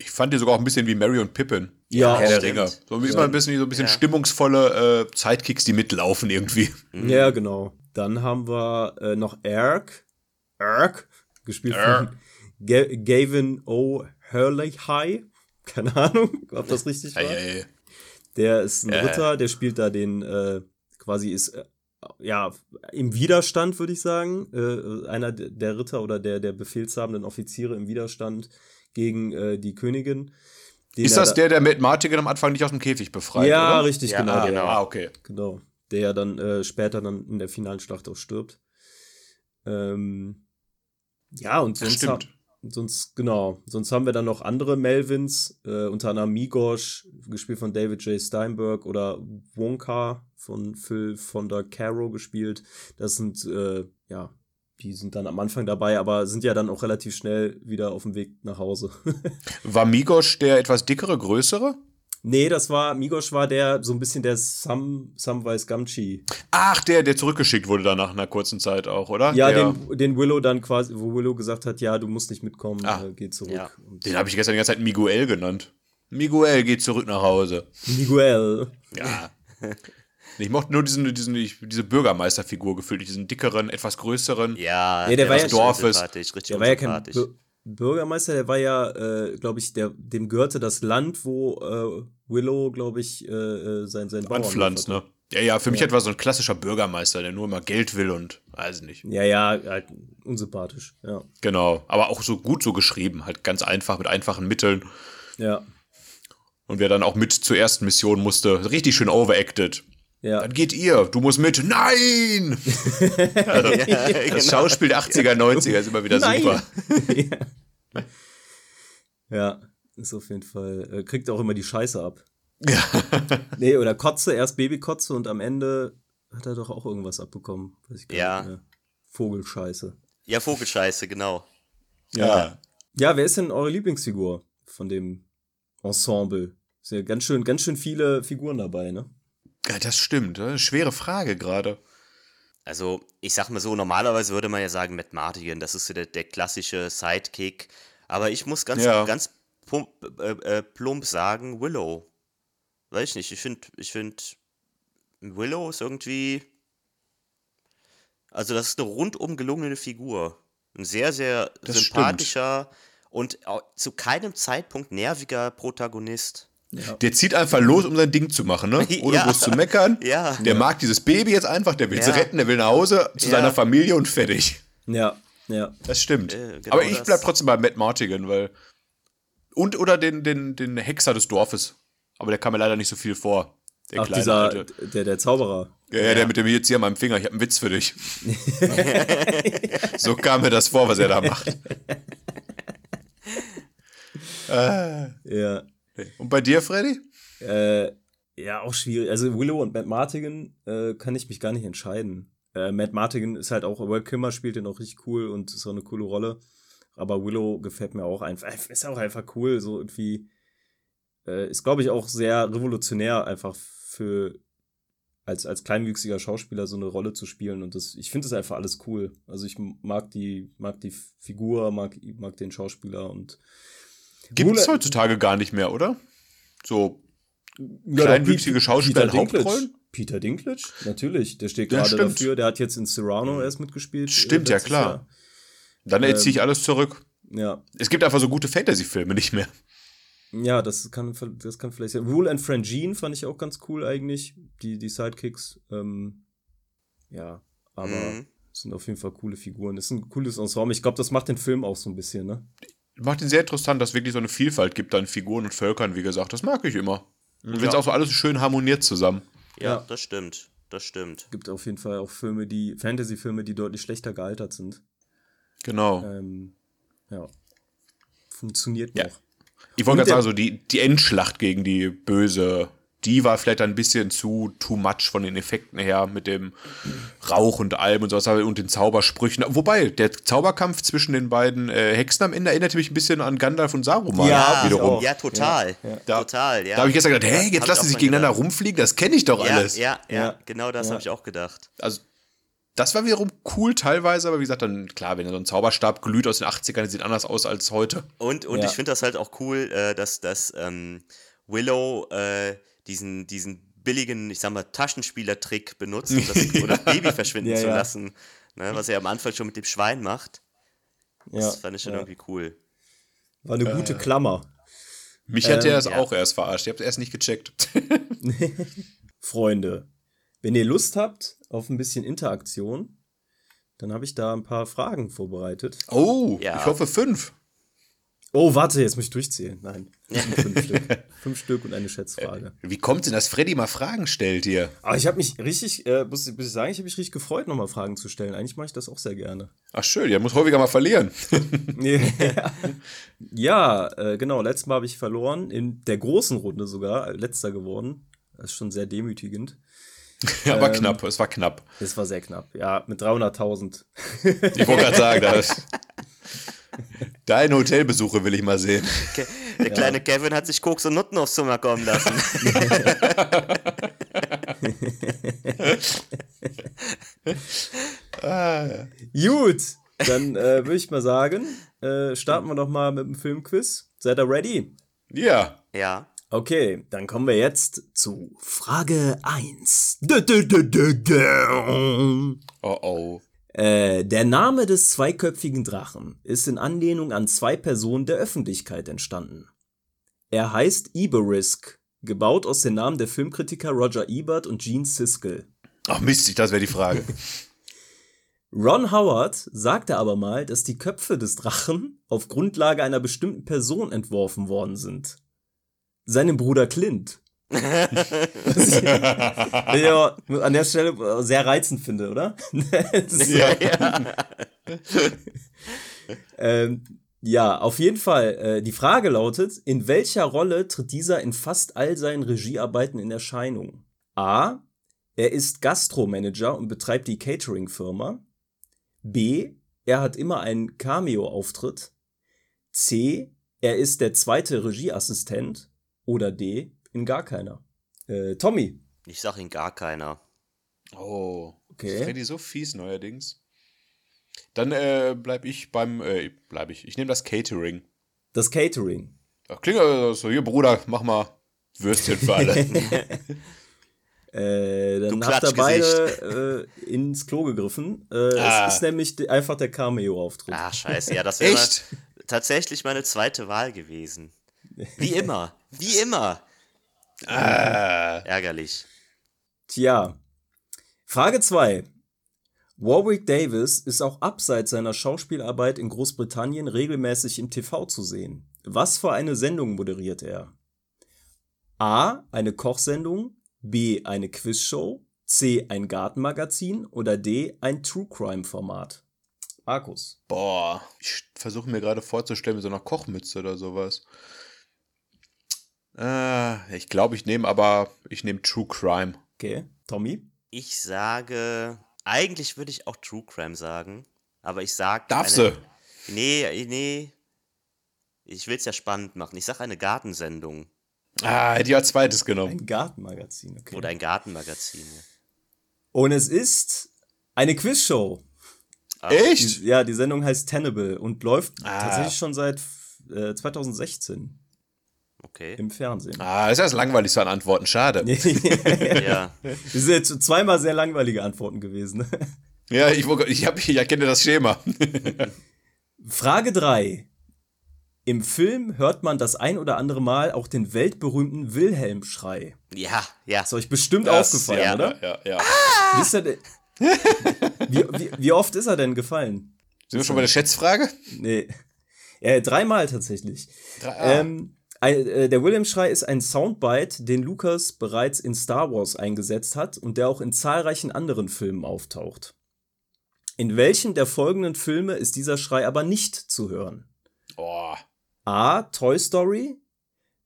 Ich fand die sogar auch ein bisschen wie Mary und Pippin. Ja, Herr der. Ringe. So ist Ja. mal ein bisschen, so ein bisschen Ja. stimmungsvolle äh, Sidekicks, die mitlaufen irgendwie. Mhm. Ja, genau. Dann haben wir äh, noch Erk. Erk, gespielt Erk. von Ga Gavin O'Hurley High. Keine Ahnung, ob das richtig war. Ei, ei. Der ist ein Ja. Ritter, der spielt da den, äh, quasi ist, äh, ja, im Widerstand, würde ich sagen. Äh, einer der der Ritter oder der, der befehlshabenden Offiziere im Widerstand gegen äh, die Königin. Ist das da- der, der Matt Martigan am Anfang nicht aus dem Käfig befreit? Ja, oder? richtig, Ja, genau. ah, der, genau. Ah, okay. Genau. Der ja dann äh, später dann in der finalen Schlacht auch stirbt. Ähm, ja, und sonst, ha- sonst, genau, sonst haben wir dann noch andere Melvins, äh, unter anderem Migosh, gespielt von David J. Steinberg, oder Wonka von Phil von der Caro gespielt. Das sind, äh, ja, die sind dann am Anfang dabei, aber sind ja dann auch relativ schnell wieder auf dem Weg nach Hause. War Migosch der etwas dickere, größere? nee, das war, Migosh war der, so ein bisschen der Sam, Samwise Gamgee. Ach, der, der zurückgeschickt wurde dann nach einer kurzen Zeit auch, oder? Ja, der, den, den Willow dann quasi, wo Willow gesagt hat, ja, du musst nicht mitkommen, Ah. äh, geh zurück. Ja. Den habe ich gestern die ganze Zeit Miguel genannt. Miguel geht zurück nach Hause. Miguel. Ja. Ich mochte nur diesen, diesen, diese Bürgermeisterfigur gefühlt, diesen dickeren, etwas größeren. Ja, Ja, der war ja- Dorfes. richtig Der war ja kein. Bür Bürgermeister, der war ja, äh, glaube ich, der, dem gehörte das Land, wo äh, Willow, glaube ich, äh, äh, sein, sein Bauernhof Anpflanzt, ne? Ja, ja, für mich Ja. etwa so ein klassischer Bürgermeister, der nur immer Geld will und weiß nicht. Ja, ja, halt unsympathisch, ja. Genau. Aber auch so gut so geschrieben, halt ganz einfach, mit einfachen Mitteln. Ja, Und wer dann auch mit zur ersten Mission musste, richtig schön overacted. Ja. Dann geht ihr, du musst mit. Nein! Also, Ja, das genau. Schauspiel der 80er, 90er ist immer wieder Nein. super. ja. ja, ist auf jeden Fall, äh, kriegt auch immer die Scheiße ab. Ja. Nee, oder Kotze, erst Babykotze und am Ende hat er doch auch irgendwas abbekommen. Ja. Vogelscheiße. Ja, Vogelscheiße, genau. ja. Ja, wer ist denn eure Lieblingsfigur von dem Ensemble? Ist ja ganz schön, ganz schön viele Figuren dabei, ne? Ja, das stimmt. Das eine schwere Frage gerade. Also, ich sag mal so, normalerweise würde man ja sagen, Matt Mardigan, das ist so der, der klassische Sidekick. Aber ich muss ganz, Ja. ganz plump, äh, äh, plump sagen, Willow. Weiß ich nicht, ich finde, ich finde, Willow ist irgendwie. Also, das ist eine rundum gelungene Figur. Ein sehr, sehr Das sympathischer und au- zu keinem Zeitpunkt nerviger Protagonist. Ja. Der zieht einfach los, um sein Ding zu machen, ne? Ohne Ja. groß zu meckern. Ja. Der mag dieses Baby jetzt einfach, der will Ja. sie retten, der will nach Hause zu Ja. seiner Familie und fertig. Ja, ja. Das stimmt. Äh, genau Aber ich das. bleib trotzdem bei Matt Martigan, weil. Und oder den, den, den Hexer des Dorfes. Aber der kam mir leider nicht so viel vor. Der Ach, kleine dieser, der, der Zauberer. Ja, ja, der mit dem jetzt hier an meinem Finger, ich habe einen Witz für dich. so kam mir das vor, was er da macht. äh, Ja. Und bei dir, Freddy? Äh, ja, auch schwierig. Also Willow und Matt Martigan äh, kann ich mich gar nicht entscheiden. Äh, Matt Martigan ist halt auch, Will Kimmer spielt den auch richtig cool und ist auch eine coole Rolle. Aber Willow gefällt mir auch einfach, ist auch einfach cool, so irgendwie, äh, ist glaube ich auch sehr revolutionär einfach für, als, als kleinwüchsiger Schauspieler so eine Rolle zu spielen und das, ich finde das einfach alles cool. Also ich mag die, mag die Figur, mag, mag den Schauspieler und Gibt es heutzutage gar nicht mehr, oder? So Ja, kleinwüchsige Schauspieler Peter Dinklage. Hauptrollen? Peter Dinklage, natürlich. Der steht Ja, gerade stimmt. dafür. Der hat jetzt in Serrano erst mitgespielt. äh, Stimmt, ja, klar. Dann äh, Ähm, ziehe ich alles zurück. Jahr. Es gibt einfach so gute Fantasy-Filme nicht mehr. Ja. ja, das kann, das kann vielleicht sein. Rule and Frangine fand ich auch ganz cool eigentlich. Die, die Sidekicks. Ähm, ja, aber Mhm. es sind auf jeden Fall coole Figuren. Es ist ein cooles Ensemble. Ich glaube, das macht den Film auch so ein bisschen, ne? Macht ihn sehr interessant, dass es wirklich so eine Vielfalt gibt an Figuren und Völkern, wie gesagt. Das mag ich immer. Und wenn es Ja. auch so alles schön harmoniert zusammen. Ja, Ja. das stimmt. Das stimmt. Gibt auf jeden Fall auch Filme, die, Fantasy-Filme, die deutlich schlechter gealtert sind. Genau. Ähm, ja. Funktioniert Ja. noch. Ich wollte gerade sagen, so die, die Endschlacht gegen die böse, die war vielleicht ein bisschen zu too much von den Effekten her mit dem Rauch und allem und sowas und den Zaubersprüchen. Wobei, der Zauberkampf zwischen den beiden äh, Hexen am Ende erinnerte mich ein bisschen an Gandalf und Saruman Ja, wiederum. Ja, total. Da- Total, ja. Da habe ich gestern gedacht, Ja, hey, hab jetzt lassen sie sich gegeneinander gedacht. rumfliegen, das kenne ich doch ja, alles. Ja, ja, Ja. genau das Ja. habe ich auch gedacht. Also, das war wiederum cool teilweise, aber wie gesagt, dann klar, wenn so ein Zauberstab glüht aus den 80ern, sieht anders aus als heute. Und, und Ja. ich finde das halt auch cool, äh, dass, dass ähm, Willow äh, diesen, diesen billigen, ich sag mal, Taschenspielertrick benutzt, um das, um das Baby verschwinden Ja, zu ja. lassen. Ne, was er am Anfang schon mit dem Schwein macht. Ja, Das fand ich schon ja. irgendwie cool. War eine gute Klammer. Mich hat der Ähm, das ja. auch erst verarscht. Ich habe es erst nicht gecheckt. Freunde, wenn ihr Lust habt auf ein bisschen Interaktion, dann habe ich da ein paar Fragen vorbereitet. Oh, Ja. ich hoffe fünf. Oh, warte, jetzt muss ich durchzählen. Nein. Fünf Stück. Fünf Stück und eine Schätzfrage. Wie kommt denn, dass Freddy mal Fragen stellt hier? Aber ich habe mich richtig, äh, muss, muss ich sagen, ich habe mich richtig gefreut, nochmal Fragen zu stellen. Eigentlich mache ich das auch sehr gerne. Ach schön, ja, muss häufiger mal verlieren. ja, äh, genau. Letztes Mal habe ich verloren, in der großen Runde sogar, letzter geworden. Das ist schon sehr demütigend. Ja, aber ähm, knapp, es war knapp. Es war sehr knapp, ja, mit 300.000. Ich wollte gerade sagen, das. Deine Hotelbesuche will ich mal sehen. Der ja. kleine Kevin hat sich Koks und Nutten aufs Zimmer kommen lassen. ah, ja. Gut, dann äh, würde ich mal sagen, äh, starten wir doch mal mit dem Filmquiz. Seid ihr ready? Ja. Ja. Okay, dann kommen wir jetzt zu Frage 1. Oh oh. Äh, der Name des zweiköpfigen Drachen ist in Anlehnung an zwei Personen der Öffentlichkeit entstanden. Er heißt Iberisk, gebaut aus den Namen der Filmkritiker Roger Ebert und Gene Siskel. Ach Mist, das wäre die Frage. Ron Howard sagte aber mal, dass die Köpfe des Drachen auf Grundlage einer bestimmten Person entworfen worden sind. Seinem Bruder Clint. Was ich ja, an der Stelle sehr reizend finde, oder? ja, ja. ähm, ja, auf jeden Fall. Äh, die Frage lautet, in welcher Rolle tritt dieser in fast all seinen Regiearbeiten in Erscheinung? A. Er ist Gastromanager und betreibt die Catering-Firma. B. Er hat immer einen Cameo-Auftritt. C. Er ist der zweite Regieassistent. Oder D in gar keiner. Äh, Tommy. Ich sag in gar keiner. Oh, okay. Freddy so fies neuerdings. Dann äh, bleib ich beim, äh, bleib ich. Ich nehme das Catering. Das Catering. Ach, klingt also so, hier Bruder, mach mal Würstchen für alle. äh, dann habt ihr beide äh, ins Klo gegriffen. Äh, ah. Es ist nämlich einfach der Cameo-Auftritt. Ach, scheiße, ja, das wäre tatsächlich meine zweite Wahl gewesen. Wie immer. Wie immer. Ah. Ärgerlich. Tja. Frage 2. Warwick Davis ist auch abseits seiner Schauspielarbeit in Großbritannien regelmäßig im TV zu sehen. Was für eine Sendung moderiert er? A. Eine Kochsendung, B. eine Quizshow, C. ein Gartenmagazin oder D. ein True Crime Format. Markus. Boah, ich versuche mir gerade vorzustellen mit so einer Kochmütze oder sowas. Äh, ich glaube, ich nehme aber, ich nehme True Crime. Okay, Tommy? Ich sage, eigentlich würde ich auch True Crime sagen, aber ich sage. Darfst du? Nee, nee. Ich will es ja spannend machen. Ich sage eine Gartensendung. Ah, hätte ich als zweites genommen. Ein Gartenmagazin, okay. Oder ein Gartenmagazin. Und es ist eine Quizshow. Ach, Echt? Die, ja, die Sendung heißt Tenable und läuft ah. tatsächlich schon seit äh, 2016. Okay. Im Fernsehen. Ah, ist das langweilig so an Antworten. Schade. ja. Das sind jetzt zweimal sehr langweilige Antworten gewesen. ja, ich, ich, hab, ich erkenne das Schema. Frage 3. Im Film hört man das ein oder andere Mal auch den weltberühmten Wilhelm-Schrei. Ja, ja. Ist euch bestimmt das, aufgefallen, ja, oder? Ja, ja. Ah! Wisst ihr, wie, wie, wie, oft ist er denn gefallen? Sind wir schon bei der Schätzfrage? Nee. Ja, dreimal tatsächlich. Drei, ah. ähm, äh, der William-Schrei ist ein Soundbite, den Lucas bereits in Star Wars eingesetzt hat und der auch in zahlreichen anderen Filmen auftaucht. In welchen der folgenden Filme ist dieser Schrei aber nicht zu hören? Oh. A. Toy Story.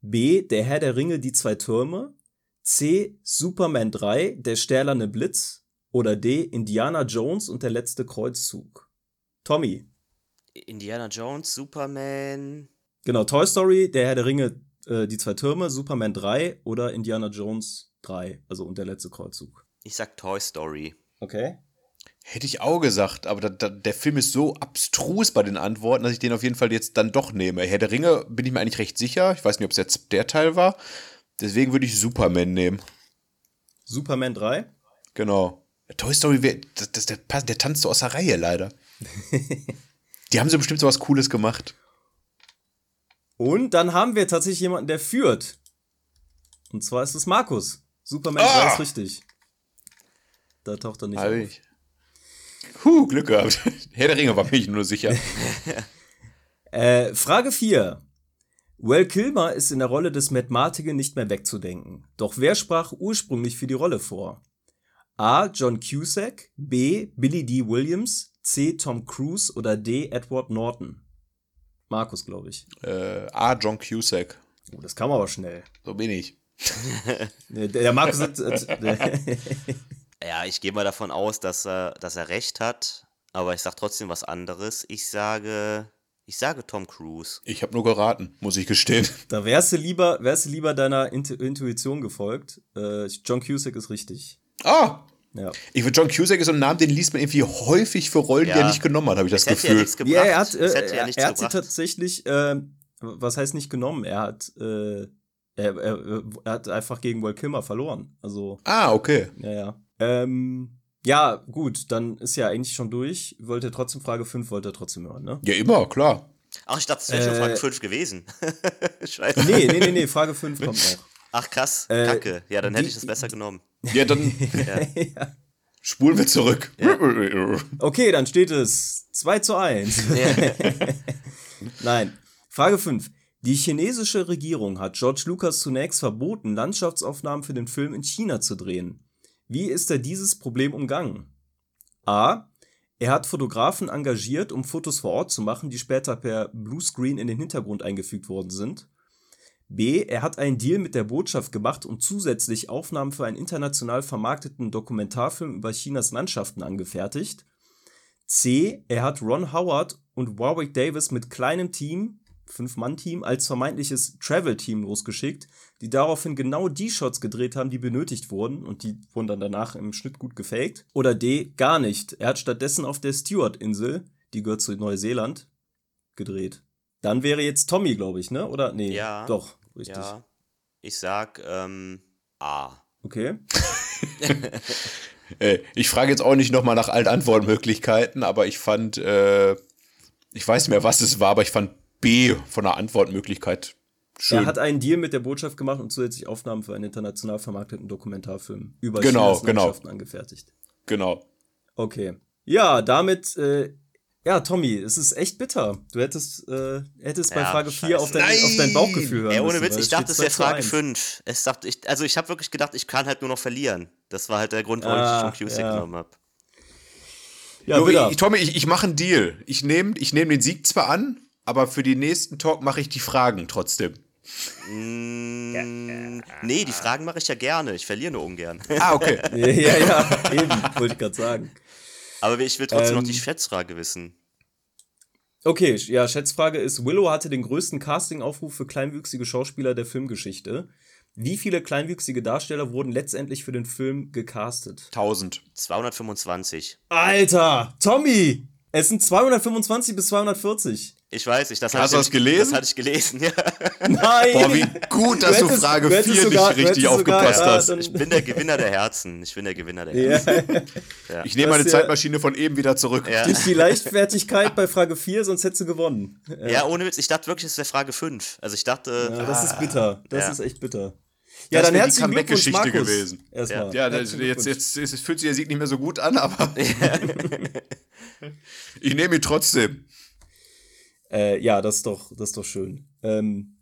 B. Der Herr der Ringe, die zwei Türme. C. Superman 3, der stählerne Blitz. Oder D. Indiana Jones und der letzte Kreuzzug. Tommy. Indiana Jones, Superman. Genau, Toy Story, Der Herr der Ringe, äh, die zwei Türme, Superman 3 oder Indiana Jones 3, also und der letzte Kreuzzug. Ich sag Toy Story. Okay. Hätte ich auch gesagt, aber da, da, der Film ist so abstrus bei den Antworten, dass ich den auf jeden Fall jetzt dann doch nehme. Herr der Ringe bin ich mir eigentlich recht sicher. Ich weiß nicht, ob es jetzt der Teil war. Deswegen würde ich Superman nehmen. Superman 3? Genau. Toy Story, das, das, der, der tanzt so aus der Reihe leider. Die haben so bestimmt so was Cooles gemacht. Und dann haben wir tatsächlich jemanden, der führt. Und zwar ist es Markus. Superman ah! 3 ist richtig. Da taucht er nicht Hab auf. Ich. Huh, Glück gehabt. Herr der Ringe war mir nur sicher. Äh, Frage 4. Well Kilmer ist in der Rolle des Matt Martigan nicht mehr wegzudenken. Doch wer sprach ursprünglich für die Rolle vor? A. John Cusack, B. Billy D. Williams, C. Tom Cruise oder D. Edward Norton? Markus, glaube ich. Äh, A. John Cusack. Oh, das kam aber schnell. So bin ich. Der, der Markus hat. Äh, Ja, ich gehe mal davon aus, dass er, dass er recht hat, aber ich sag trotzdem was anderes. Ich sage, ich sage Tom Cruise. Ich habe nur geraten, muss ich gestehen. da wärst du lieber, wärst du lieber deiner Intu Intuition gefolgt. Äh, John Cusack ist richtig. Ah! Ja. Ich würde John Cusack ist so ein Name, den liest man irgendwie häufig für Rollen, die Ja. er nicht genommen hat, habe ich das hätte ja Gefühl. nichts gebracht. Ja, er hat, äh, hätte ja er, er hat sie tatsächlich, äh, was heißt nicht genommen? Er hat, äh, er, er, er hat einfach gegen Will Kilmer verloren. Also, ah, okay. ja, ja. Ähm, ja, gut, dann ist ja eigentlich schon durch. Wollte trotzdem Frage 5, wollte er trotzdem hören, ne? Ja, immer, klar. Ach, ich dachte, es wäre schon Äh, Frage 5 gewesen. Scheiße. Nee, nee, nee, nee, Frage 5 kommt noch. Ach, krass. Äh, Kacke. Ja, dann hätte die- ich das besser genommen. Ja, dann ja. spulen wir zurück. Okay, dann steht es 2 zu 1. Nein. Frage 5. Die chinesische Regierung hat George Lucas zunächst verboten, Landschaftsaufnahmen für den Film in China zu drehen. Wie ist er dieses Problem umgangen? A. Er hat Fotografen engagiert, um Fotos vor Ort zu machen, die später per Bluescreen in den Hintergrund eingefügt worden sind. B. Er hat einen Deal mit der Botschaft gemacht und zusätzlich Aufnahmen für einen international vermarkteten Dokumentarfilm über Chinas Landschaften angefertigt. C. Er hat Ron Howard und Warwick Davis mit kleinem Team, Fünf-Mann-Team, als vermeintliches Travel-Team losgeschickt, die daraufhin genau die Shots gedreht haben, die benötigt wurden und die wurden dann danach im Schnitt gut gefaked. Oder D. Gar nicht. Er hat stattdessen auf der Stewart-Insel, die gehört zu Neuseeland, gedreht. Dann wäre jetzt Tommy, glaube ich, ne? Oder? Nee. Ja. Doch, richtig. Ja. Ich sag ähm, A. Okay. Äh, ich frage jetzt auch nicht nochmal nach allen Antwortmöglichkeiten, aber ich fand, äh, ich weiß nicht mehr, was es war, aber ich fand B von der Antwortmöglichkeit schön. Er hat einen Deal mit der Botschaft gemacht und zusätzlich Aufnahmen für einen international vermarkteten Dokumentarfilm über Genau, Chinas genau. Angefertigt. genau. Okay. Ja, damit, äh, ja, Tommy, es ist echt bitter. Du hättest, äh, hättest bei Ja, Frage 4 auf dein, auf dein Bauchgefühl hören Ey, ohne Witz, ich dachte, es wäre 2 zu Frage 1. 5. Es dachte, ich, also ich habe wirklich gedacht, ich kann halt nur noch verlieren. Das war halt der Grund, warum Ah, ich John Cusack ja. genommen habe. Ja, Jo, ich, Tommy, ich, ich mache einen Deal. Ich nehme ich nehm den Sieg zwar an, aber für den nächsten Talk mache ich die Fragen trotzdem. Mm, nee, die Fragen mache ich ja gerne. Ich verliere nur ungern. Ah, okay. ja, ja, ja, eben, wollte ich gerade sagen. Aber ich will trotzdem noch die Ähm, Schätzfrage wissen. Okay, ja, Schätzfrage ist, Willow hatte den größten Castingaufruf für kleinwüchsige Schauspieler der Filmgeschichte. Wie viele kleinwüchsige Darsteller wurden letztendlich für den Film gecastet? 1000. 225. Alter, Tommy! Es sind 225 bis 240. Ich weiß nicht, das Hast hatte du ich das gelesen? Das hatte ich gelesen, ja. Nein! Boah, wie gut, dass du, hättest- Frage du 4 hättest nicht sogar- richtig sogar, aufgepasst ja, hast. dann- Ich bin der Gewinner der Herzen. Ich bin der Gewinner der Herzen. Ja, Ich nehme meine ja- Zeitmaschine von eben wieder zurück. Ja. durch die Leichtfertigkeit bei Frage 4, sonst hättest du gewonnen. Ja, Ja, ohne Witz, ich dachte wirklich, es wäre Frage 5. Also ich dachte, das ist bitter. Das Ja. ist echt bitter. Ja, Das dann wär die herzlichen Glückwunsch, Markus. gewesen. Erstmal. Ja, das, Herzlichen jetzt, jetzt, jetzt fühlt sich der Sieg nicht mehr so gut an, aber ich nehme ihn trotzdem. Äh, ja, das ist doch, das ist doch schön. Ähm,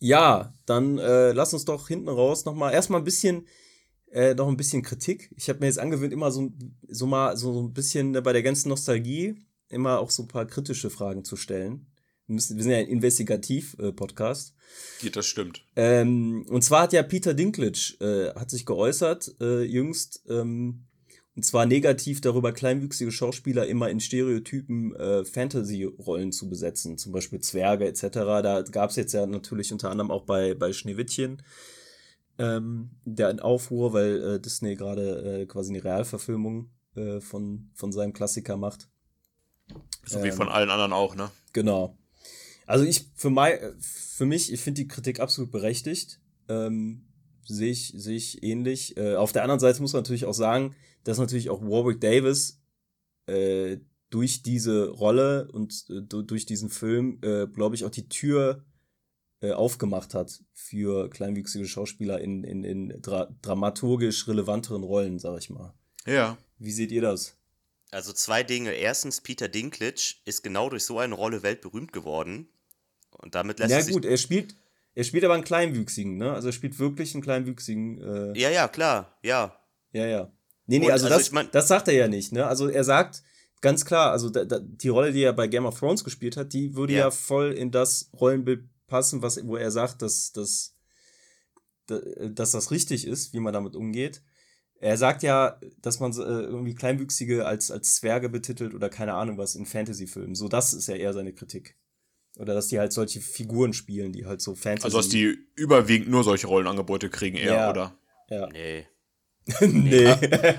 ja, dann äh, lass uns doch hinten raus noch mal erstmal ein bisschen, äh, noch ein bisschen Kritik. Ich habe mir jetzt angewöhnt, immer so, so mal so ein bisschen äh, bei der ganzen Nostalgie immer auch so ein paar kritische Fragen zu stellen. Wir, müssen, wir sind ja ein Investigativ-Podcast. Geht, das stimmt. Ähm, und zwar hat ja Peter Dinklage äh, hat sich geäußert äh, jüngst ähm, und zwar negativ darüber, kleinwüchsige Schauspieler immer in Stereotypen äh, Fantasy-Rollen zu besetzen, zum Beispiel Zwerge etc. Da gab es jetzt ja natürlich unter anderem auch bei bei Schneewittchen ähm, der ein Aufruhr, weil äh, Disney gerade äh, quasi eine Realverfilmung äh, von von seinem Klassiker macht. So wie Ähm, von allen anderen auch, ne? Genau. Also ich für mein, für mich, ich finde die Kritik absolut berechtigt. Ähm, sehe ich sehe ich ähnlich. Äh, auf der anderen Seite muss man natürlich auch sagen, dass natürlich auch Warwick Davis äh, durch diese Rolle und äh, du- durch diesen Film, äh, glaube ich, auch die Tür äh, aufgemacht hat für kleinwüchsige Schauspieler in, in, in dra dramaturgisch relevanteren Rollen, sag ich mal. Ja. Wie seht ihr das? Also zwei Dinge. Erstens, Peter Dinklage ist genau durch so eine Rolle weltberühmt geworden. Und damit lässt Ja, er sich. gut, er spielt, er spielt aber einen Kleinwüchsigen, ne? Also er spielt wirklich einen Kleinwüchsigen. Äh, Ja, ja, klar, ja. Ja, ja. Nee, nee, Und, also, also das, ich mein- das sagt er ja nicht, ne? Also er sagt ganz klar, also da, da, die Rolle, die er bei Game of Thrones gespielt hat, die würde ja, Ja. voll in das Rollenbild passen, was, wo er sagt, dass, dass, da- dass das richtig ist, wie man damit umgeht. Er sagt ja, dass man äh, irgendwie Kleinwüchsige als, als Zwerge betitelt oder keine Ahnung was in Fantasy-Filmen. So, das ist ja eher seine Kritik. Oder dass die halt solche Figuren spielen, die halt so Fantasy. Also, dass die überwiegend nur solche Rollenangebote kriegen eher, Ja. oder? Ja. Nee. nee.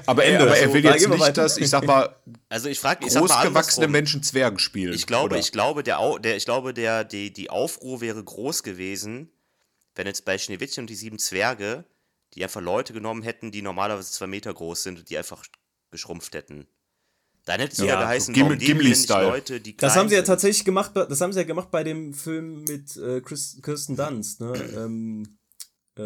Aber, er, Ja, aber also, er will da jetzt nicht, weiter. dass, ich sag mal, Also ich frage, ich sag mal großgewachsene. Menschen Zwergen spielen. Ich glaube, oder? ich glaube, der, der, ich glaube, der, die, die Aufruhr wäre groß gewesen, wenn jetzt bei Schneewittchen und die sieben Zwerge, die einfach Leute genommen hätten, die normalerweise zwei Meter groß sind und die einfach geschrumpft hätten. Dann hätte es Ja, ja, so geheißen, Gim- denn nicht Gimli-Style. Leute, die Das haben sie ja sind? tatsächlich gemacht, bei- das haben sie ja gemacht bei dem Film mit äh, Chris, Kirsten Dunst, ne? ähm, äh,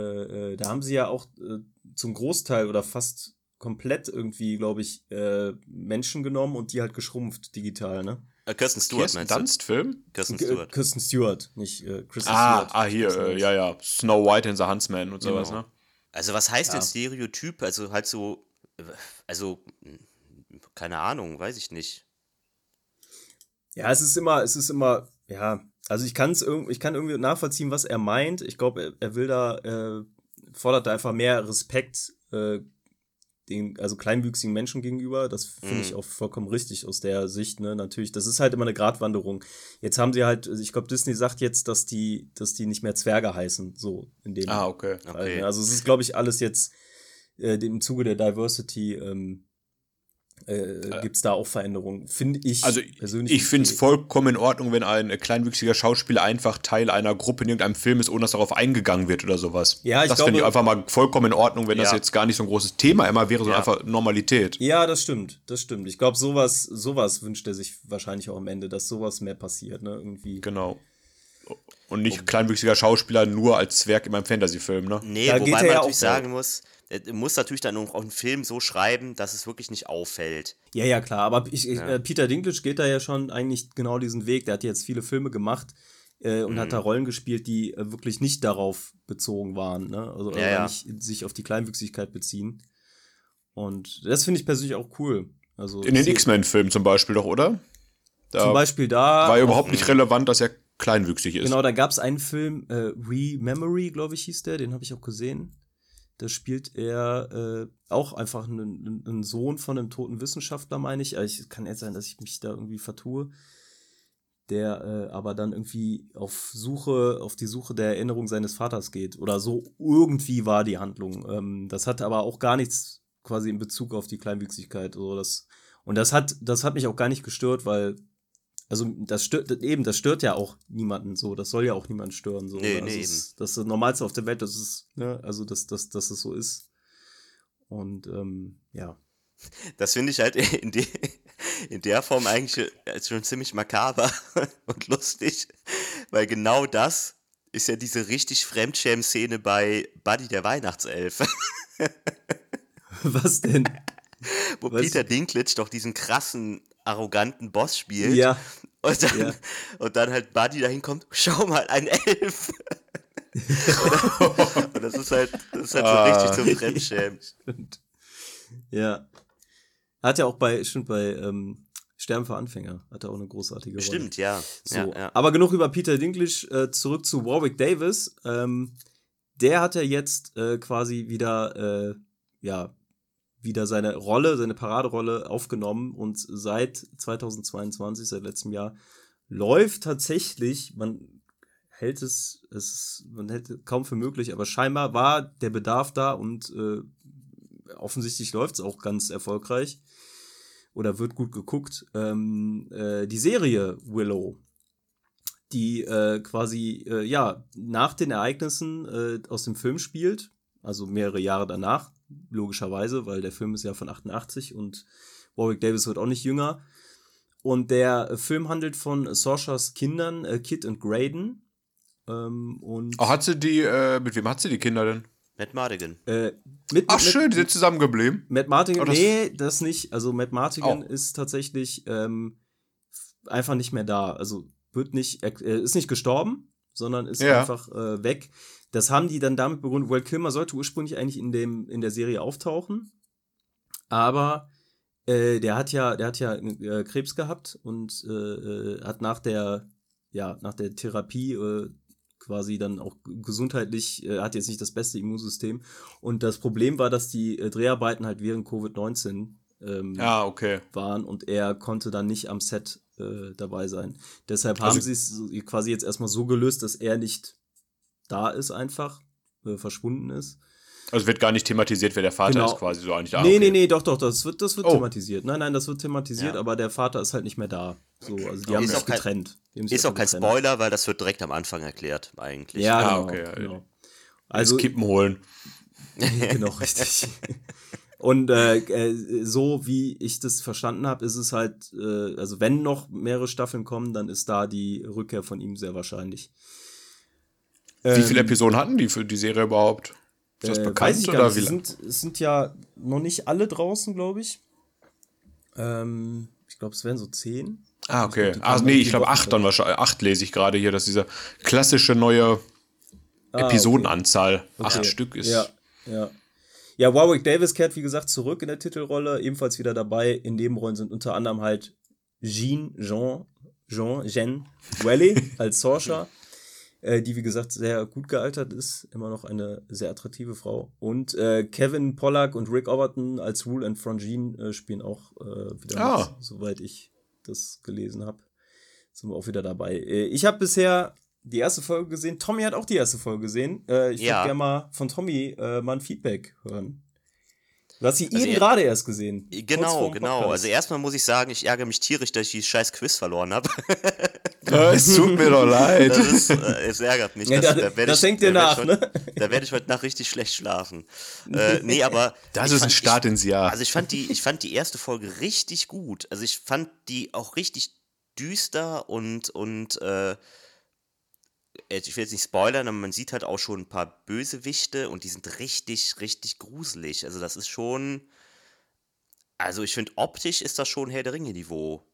äh, da haben sie ja auch äh, zum Großteil oder fast komplett irgendwie, glaube ich, äh, Menschen genommen und die halt geschrumpft digital, ne? Äh, Kirsten Stewart, Kirsten meinst du? Dunst-Film? Kirsten K- Stewart. Kirsten Stewart, nicht äh, Kristen Ah, Stewart. ah, hier, äh, Dunst. ja, ja. Snow White and the Huntsman und sowas, Genau. ne? Also was heißt Ja. denn Stereotyp? Also halt so, äh, also, keine Ahnung, weiß ich nicht. Ja, es ist immer, es ist immer, ja, also ich kann es irgendwie, ich kann irgendwie nachvollziehen, was er meint. Ich glaube, er, er will da, äh, fordert da einfach mehr Respekt, äh, den, also kleinwüchsigen Menschen gegenüber. Das finde ich Mhm. auch vollkommen richtig aus der Sicht, ne? Natürlich, das ist halt immer eine Gratwanderung. Jetzt haben sie halt, also ich glaube, Disney sagt jetzt, dass die, dass die nicht mehr Zwerge heißen, so in dem Ah, okay. Fall, Okay. ne? Also es ist, glaube ich, alles jetzt äh, im Zuge der Diversity ähm, äh, gibt es da auch Veränderungen, finde ich Also persönlich. ich finde es vollkommen in Ordnung, wenn ein äh, kleinwüchsiger Schauspieler einfach Teil einer Gruppe in irgendeinem Film ist, ohne dass darauf eingegangen wird oder sowas. Ja, ich das finde ich einfach mal vollkommen in Ordnung, wenn das Ja. jetzt gar nicht so ein großes Thema immer wäre, sondern Ja. einfach Normalität. Ja, das stimmt, das stimmt. Ich glaube, sowas, sowas wünscht er sich wahrscheinlich auch am Ende, dass sowas mehr passiert, ne? Irgendwie. Genau. Und nicht kleinwüchsiger Schauspieler nur als Zwerg in einem Fantasy-Film, ne? Nee, Da geht wobei man ja natürlich auch- sagen muss, er muss natürlich dann auch einen Film so schreiben, dass es wirklich nicht auffällt. Ja, ja, klar. Aber ich, ich, Ja. äh, Peter Dinklage geht da ja schon eigentlich genau diesen Weg. Der hat jetzt viele Filme gemacht äh, und Mhm. hat da Rollen gespielt, die äh, wirklich nicht darauf bezogen waren, ne? Also Ja, oder ja. nicht sich auf die Kleinwüchsigkeit beziehen. Und das finde ich persönlich auch cool. Also In den X-Men-Filmen zum Beispiel doch, oder? Da Zum Beispiel da. war ja überhaupt nicht relevant, dass er kleinwüchsig ist. Genau, da gab es einen Film, äh, Re-Memory, glaube ich, hieß der, den habe ich auch gesehen. Da spielt er äh, auch einfach einen, einen Sohn von einem toten Wissenschaftler, meine ich. Also ich kann jetzt sein, dass ich mich da irgendwie vertue. Der äh, aber dann irgendwie auf Suche, auf die Suche der Erinnerung seines Vaters geht. Oder so irgendwie war die Handlung. Ähm, das hat aber auch gar nichts quasi in Bezug auf die Kleinwüchsigkeit. So, das, und das hat, das hat mich auch gar nicht gestört, weil also das stört eben, das stört ja auch niemanden so, das soll ja auch niemanden stören. So. Nee, Also nee, ist, das ist das Normalste auf der Welt, das ist, ne, also dass, dass, dass es so ist. Und ähm, ja. Das finde ich halt in, de, in der Form eigentlich äh, schon ziemlich makaber und lustig, weil genau das ist ja diese richtig Fremdschämen-Szene bei Buddy der Weihnachtself, Was denn? Wo Was? Peter Dinklage doch diesen krassen, arroganten Boss spielt. ja, Und dann, Ja. und dann halt Buddy dahin kommt, schau mal, ein Elf. und, das ist halt, das ist halt so Ah. richtig zum Fremdschämen. Ja. Hat ja auch bei, stimmt, bei ähm, Sterben für Anfänger hat er auch eine großartige Rolle. Stimmt, ja. So, ja, ja. aber genug über Peter Dinklage, äh, zurück zu Warwick Davis. Ähm, der hat ja jetzt äh, quasi wieder, äh, ja, wieder seine Rolle, seine Paraderolle aufgenommen und seit 2022, seit letztem Jahr, läuft tatsächlich, man hält es, es man hält kaum für möglich, aber scheinbar war der Bedarf da und äh, offensichtlich läuft es auch ganz erfolgreich oder wird gut geguckt. Ähm, äh, die Serie Willow, die äh, quasi äh, ja nach den Ereignissen äh, aus dem Film spielt, also mehrere Jahre danach, logischerweise, weil der Film ist ja von 88 und Warwick Davis wird auch nicht jünger. Und der äh, Film handelt von Sorshas Kindern, äh, Kit und Graydon. Ähm, und Oh, hat sie die, äh, mit wem hat sie die Kinder denn? Matt Mardigan. Äh, mit, Ach mit, schön, die sind zusammengeblieben. Matt Martigan, Oh, das- nee, das nicht. Also Matt Martigan Oh. ist tatsächlich ähm, einfach nicht mehr da. Also wird nicht, er er ist nicht gestorben, sondern ist Ja. einfach äh, weg. Das haben die dann damit begründet, Will Kilmer sollte ursprünglich eigentlich in dem in der Serie auftauchen, aber äh, der hat ja, der hat ja äh, Krebs gehabt und äh, äh, hat nach der, ja, nach der Therapie äh, quasi dann auch gesundheitlich, äh, hat jetzt nicht das beste Immunsystem. Und das Problem war, dass die Dreharbeiten halt während Covid-19 ähm, Ja, okay. waren und er konnte dann nicht am Set dabei sein. Deshalb Also- haben sie es quasi jetzt erstmal so gelöst, dass er nicht da ist einfach, äh, verschwunden ist. Also wird gar nicht thematisiert, wer der Vater Genau. ist, quasi so eigentlich. Ah, nee, okay. nee, nee, doch, doch, das wird, das wird Oh. thematisiert. Nein, nein, das wird thematisiert, Ja. aber der Vater ist halt nicht mehr da. So, also die haben sich auch kein- getrennt. Die haben sich Ist auch kein getrennt. Spoiler, weil das wird direkt am Anfang erklärt, eigentlich. Ja, Ah, genau, okay, ja. genau. Also Also, Kippen holen. genau, richtig. Und äh, äh, so wie ich das verstanden habe, ist es halt, äh, also wenn noch mehrere Staffeln kommen, dann ist da die Rückkehr von ihm sehr wahrscheinlich. Wie viele Ähm, Episoden hatten die für die Serie überhaupt? Ist das Äh, bekannt weiß ich oder wie Es lang- sind, es sind ja noch nicht alle draußen, glaube ich. Ähm, ich glaube, es wären so zehn. Ah, okay. die Ah, nee, ich glaube acht dann wahrscheinlich. Acht lese ich gerade hier, dass diese klassische neue Ah, Episodenanzahl okay. acht Stück ist. Ja, ja. Ja, Warwick Davis kehrt, wie gesagt, zurück in der Titelrolle, ebenfalls wieder dabei. In Nebenrollen sind unter anderem halt Jean, Jean, Jean, Jen Welly als Sorsha, äh, die, wie gesagt, sehr gut gealtert ist. Immer noch eine sehr attraktive Frau. Und äh, Kevin Pollack und Rick Overton als Rule and Frangine äh, spielen auch äh, wieder Ah. mit, soweit ich das gelesen habe. Sind wir auch wieder dabei. Äh, ich habe bisher die erste Folge gesehen. Tommy hat auch die erste Folge gesehen. Äh, ich Ja. würde gerne mal von Tommy äh, mal ein Feedback hören. Du hast sie Also eben er- gerade erst gesehen. Genau, genau. Also erstmal muss ich sagen, ich ärgere mich tierisch, dass ich dieses scheiß Quiz verloren habe. Ja, es tut mir doch leid. Das ist, äh, es ärgert mich. Ja, Das, da- da werd das ich- denkt dir da nach, ich heute, Da werde ich heute Nacht richtig schlecht schlafen. äh, nee, aber. Das ich ist ein fand- Start ins Jahr. Ich, also ich fand, die, ich fand die erste Folge richtig gut. Also ich fand die auch richtig düster und, und äh, ich will jetzt nicht spoilern, aber man sieht halt auch schon ein paar Bösewichte und die sind richtig, richtig gruselig. Also das ist schon. Also ich finde, optisch ist das schon Herr der Ringe-Niveau.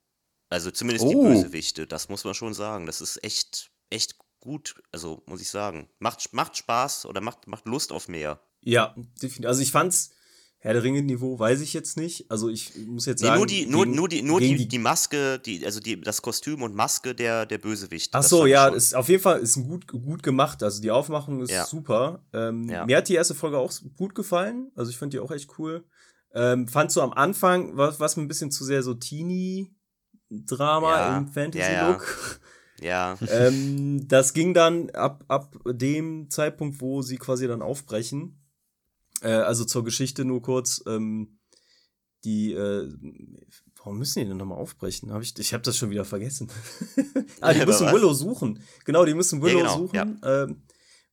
Also zumindest die Oh. Bösewichte, das muss man schon sagen. Das ist echt, echt gut, also muss ich sagen. Macht, macht Spaß oder macht, macht Lust auf mehr. Ja, definitiv. Also ich fand's Herr der Ringe-Niveau, weiß ich jetzt nicht. Also ich muss jetzt Nee, sagen. nur die, nur, gegen- nur die, nur die, die Maske, die, also die, das Kostüm und Maske der, der Bösewicht. Ach so, ja, ist auf jeden Fall ist gut, gut gemacht. Also die Aufmachung ist Ja. super. Ähm, Ja. Mir hat die erste Folge auch gut gefallen. Also ich fand die auch echt cool. Ähm, fand so am Anfang, was, was ein bisschen zu sehr so Teenie-Drama Ja, im Fantasy-Look. Ja, ähm, das ging dann ab, ab dem Zeitpunkt, wo sie quasi dann aufbrechen. Äh, also zur Geschichte nur kurz. Ähm, die, äh, warum müssen die denn nochmal aufbrechen? Hab ich ich habe das schon wieder vergessen. ah, die Ja, müssen? Willow suchen. Genau, die müssen Willow genau, suchen. Ähm,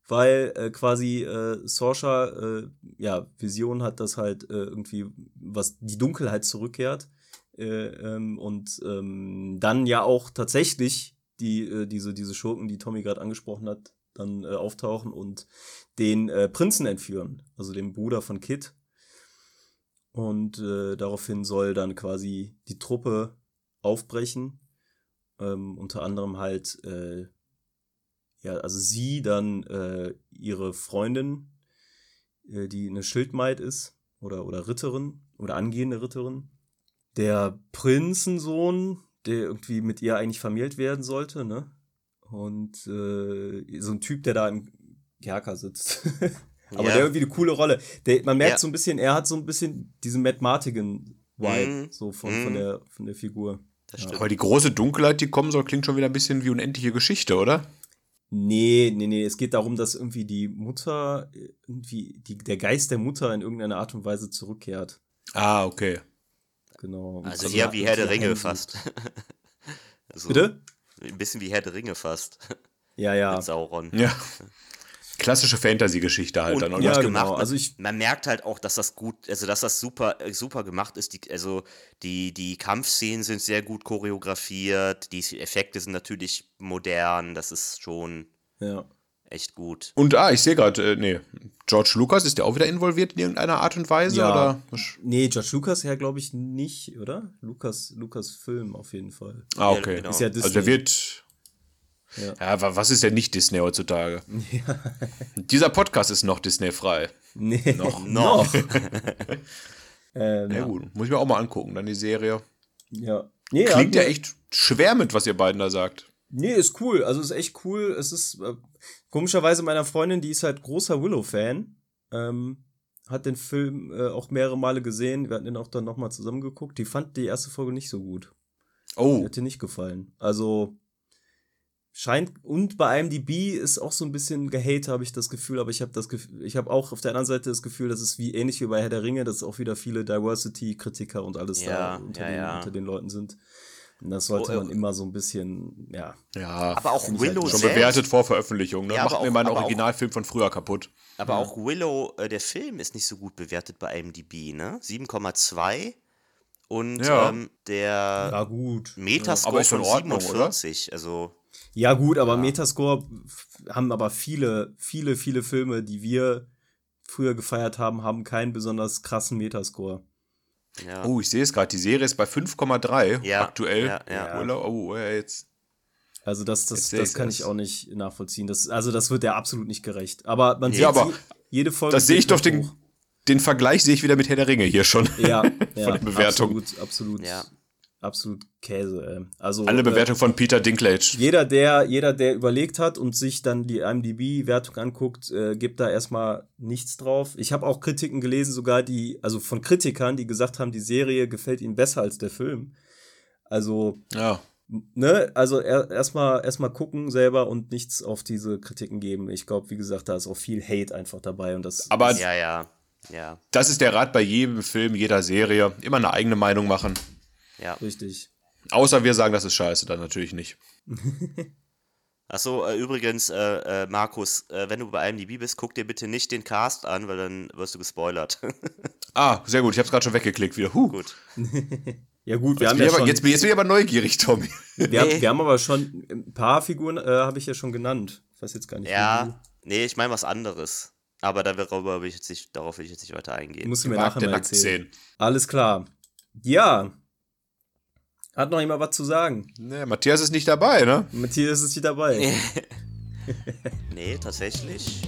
weil äh, quasi äh, Sorsha äh, ja Vision hat, dass halt äh, irgendwie was die Dunkelheit zurückkehrt äh, ähm, und ähm, dann ja auch tatsächlich die äh, diese diese Schurken, die Tommy gerade angesprochen hat, dann äh, auftauchen und den äh, Prinzen entführen, also den Bruder von Kit. Und äh, daraufhin soll dann quasi die Truppe aufbrechen. Ähm, unter anderem halt, äh, ja, also sie, dann äh, ihre Freundin, äh, die eine Schildmaid ist, oder, oder Ritterin, oder angehende Ritterin. Der Prinzensohn, der irgendwie mit ihr eigentlich vermählt werden sollte, ne? Und äh, so ein Typ, der da im Kerker sitzt. Aber Ja. der irgendwie eine coole Rolle. Der, man merkt Ja. so ein bisschen, er hat so ein bisschen diesen Matt Martigan-Vibe, Mhm. so von, von, Mhm. der, von der Figur. stimmt. Aber die große Dunkelheit, die kommen soll, klingt schon wieder ein bisschen wie unendliche Geschichte, oder? Nee, nee, nee. Es geht darum, dass irgendwie die Mutter, irgendwie die, der Geist der Mutter in irgendeiner Art und Weise zurückkehrt. Ah, okay. Genau. Und Also sie eher wie Herr der Ringe fast. also, Bitte? Ein bisschen wie Herr der Ringe fast. Ja, ja. Mit Sauron. Ja. Klassische Fantasy-Geschichte halt Und- dann, und? Ja, gemacht. genau. Also ich- man merkt halt auch, dass das gut, also dass das super, super gemacht ist. Die, also die, die Kampfszenen sind sehr gut choreografiert, die Effekte sind natürlich modern, das ist schon Ja. Echt gut. Und ah, ich sehe gerade, äh, nee, George Lucas, ist der auch wieder involviert in irgendeiner Art und Weise? Ja. Oder? Nee, George Lucas ja, glaube ich, nicht, oder? Lukas, Lukas Film auf jeden Fall. Ah, Ja, okay. genau. Ist ja Also Disney. der wird. Ja. Ja, wa- was ist denn nicht Disney heutzutage? Dieser Podcast ist noch Disney-frei. Nee, Noch. Noch. ähm, Ja, gut. Muss ich mir auch mal angucken, dann die Serie. ja. Nee, Klingt ja mir- echt schwer mit, was ihr beiden da sagt. Nee, ist cool. Also ist echt cool. Es ist äh, komischerweise meiner Freundin, die ist halt großer Willow-Fan. Ähm, hat den Film äh, auch mehrere Male gesehen. Wir hatten den auch dann nochmal zusammen geguckt. Die fand die erste Folge nicht so gut. Die Oh, hat ihr nicht gefallen. Also scheint und bei IMDb ist auch so ein bisschen gehate, habe ich das Gefühl, aber ich habe das Gefühl, ich habe auch auf der anderen Seite das Gefühl, dass es wie ähnlich wie bei Herr der Ringe, dass auch wieder viele Diversity Kritiker und alles Ja, da unter, ja, den, ja. unter den Leuten sind. Und das sollte Oh, man äh, immer so ein bisschen, ja. ja. Aber auch ich halt Willow schon selbst. bewertet vor Veröffentlichung. Ne? Ja, Macht aber mir auch- meinen aber auch- Originalfilm von früher kaputt. Aber auch Willow, äh, der Film, ist nicht so gut bewertet bei IMDb, ne? 7,2. Und Ja. ähm, der Ja, gut. Metascore ist von in Ordnung, oder? 47. Also, Ja, gut, aber Metascore f- haben aber viele, viele, viele Filme, die wir früher gefeiert haben, haben keinen besonders krassen Metascore. Ja. Oh, ich sehe es gerade. Die Serie ist bei 5,3 Ja, aktuell. ja, ja. Willow, Oh, ja, jetzt. Also das, das, Jetzt das kann ich auch nicht nachvollziehen. Das, also das wird ja absolut nicht gerecht. Aber man Nee. sieht Ja, aber sie- jede Folge. Das sehe ich doch den, den Vergleich sehe ich wieder mit Herr der Ringe hier schon. Ja, ja den Bewertungen. absolut, absolut, Ja. Absolut Käse. Ey. Also Alle äh, Bewertungen von Peter Dinklage. Jeder, der, jeder, der überlegt hat und sich dann die IMDb-Wertung anguckt, äh, gibt da erstmal nichts drauf. Ich habe auch Kritiken gelesen, sogar die, also von Kritikern, die gesagt haben, die Serie gefällt ihnen besser als der Film. Also, Ja. ne, also er, erstmal erstmal gucken selber und nichts auf diese Kritiken geben. Ich glaube, wie gesagt, da ist auch viel Hate einfach dabei und das Aber ja, ja. Ja, das ist der Rat bei jedem Film, jeder Serie. Immer eine eigene Meinung machen. Ja. richtig. Außer wir sagen, das ist scheiße, dann natürlich nicht. Achso, äh, übrigens, äh, äh, Markus, äh, wenn du bei IMDb bist, guck dir bitte nicht den Cast an, weil dann wirst du gespoilert. Ah, sehr gut. Ich habe es gerade schon weggeklickt wieder. Huh. Gut. Ja gut, wir Jetzt, haben bin ja ich aber, schon, jetzt, bin- jetzt bin ich aber neugierig, Tommy. wir, haben, Nee. wir haben aber schon ein paar Figuren, äh, habe ich ja schon genannt. Ich weiß jetzt gar nicht. wie Ja, nee, ich meine was anderes. Aber darüber will ich jetzt nicht, darauf will ich jetzt nicht weiter eingehen. Musst du mir nachher der mal erzählen. sehen. Alles klar. Ja. Hat noch jemand was zu sagen? Ne, Matthias ist nicht dabei, ne? Matthias ist hier dabei. Nee, tatsächlich.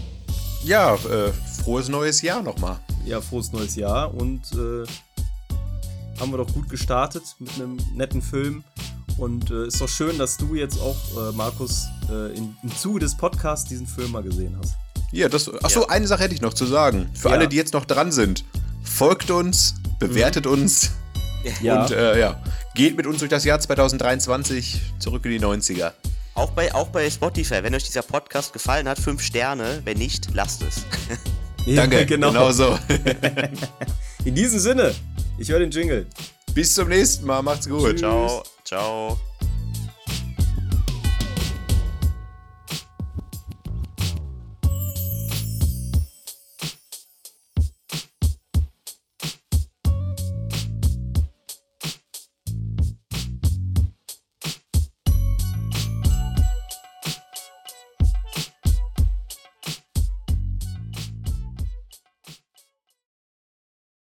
Ja, äh, frohes neues Jahr nochmal. Ja, frohes neues Jahr und äh, haben wir doch gut gestartet mit einem netten Film. Und äh, ist doch schön, dass du jetzt auch, äh, Markus, äh, in, im Zuge des Podcasts diesen Film mal gesehen hast. Ja, das. Achso, Ja. eine Sache hätte ich noch zu sagen. Für Ja. alle, die jetzt noch dran sind, folgt uns, bewertet uns Ja, und äh, ja, geht mit uns durch das Jahr 2023 zurück in die 90er. Auch bei, auch bei Spotify, wenn euch dieser Podcast gefallen hat, fünf Sterne. Wenn nicht, lasst es. Danke, genau. genau so. In diesem Sinne, ich höre den Jingle. Bis zum nächsten Mal, macht's gut. Ciao, ciao.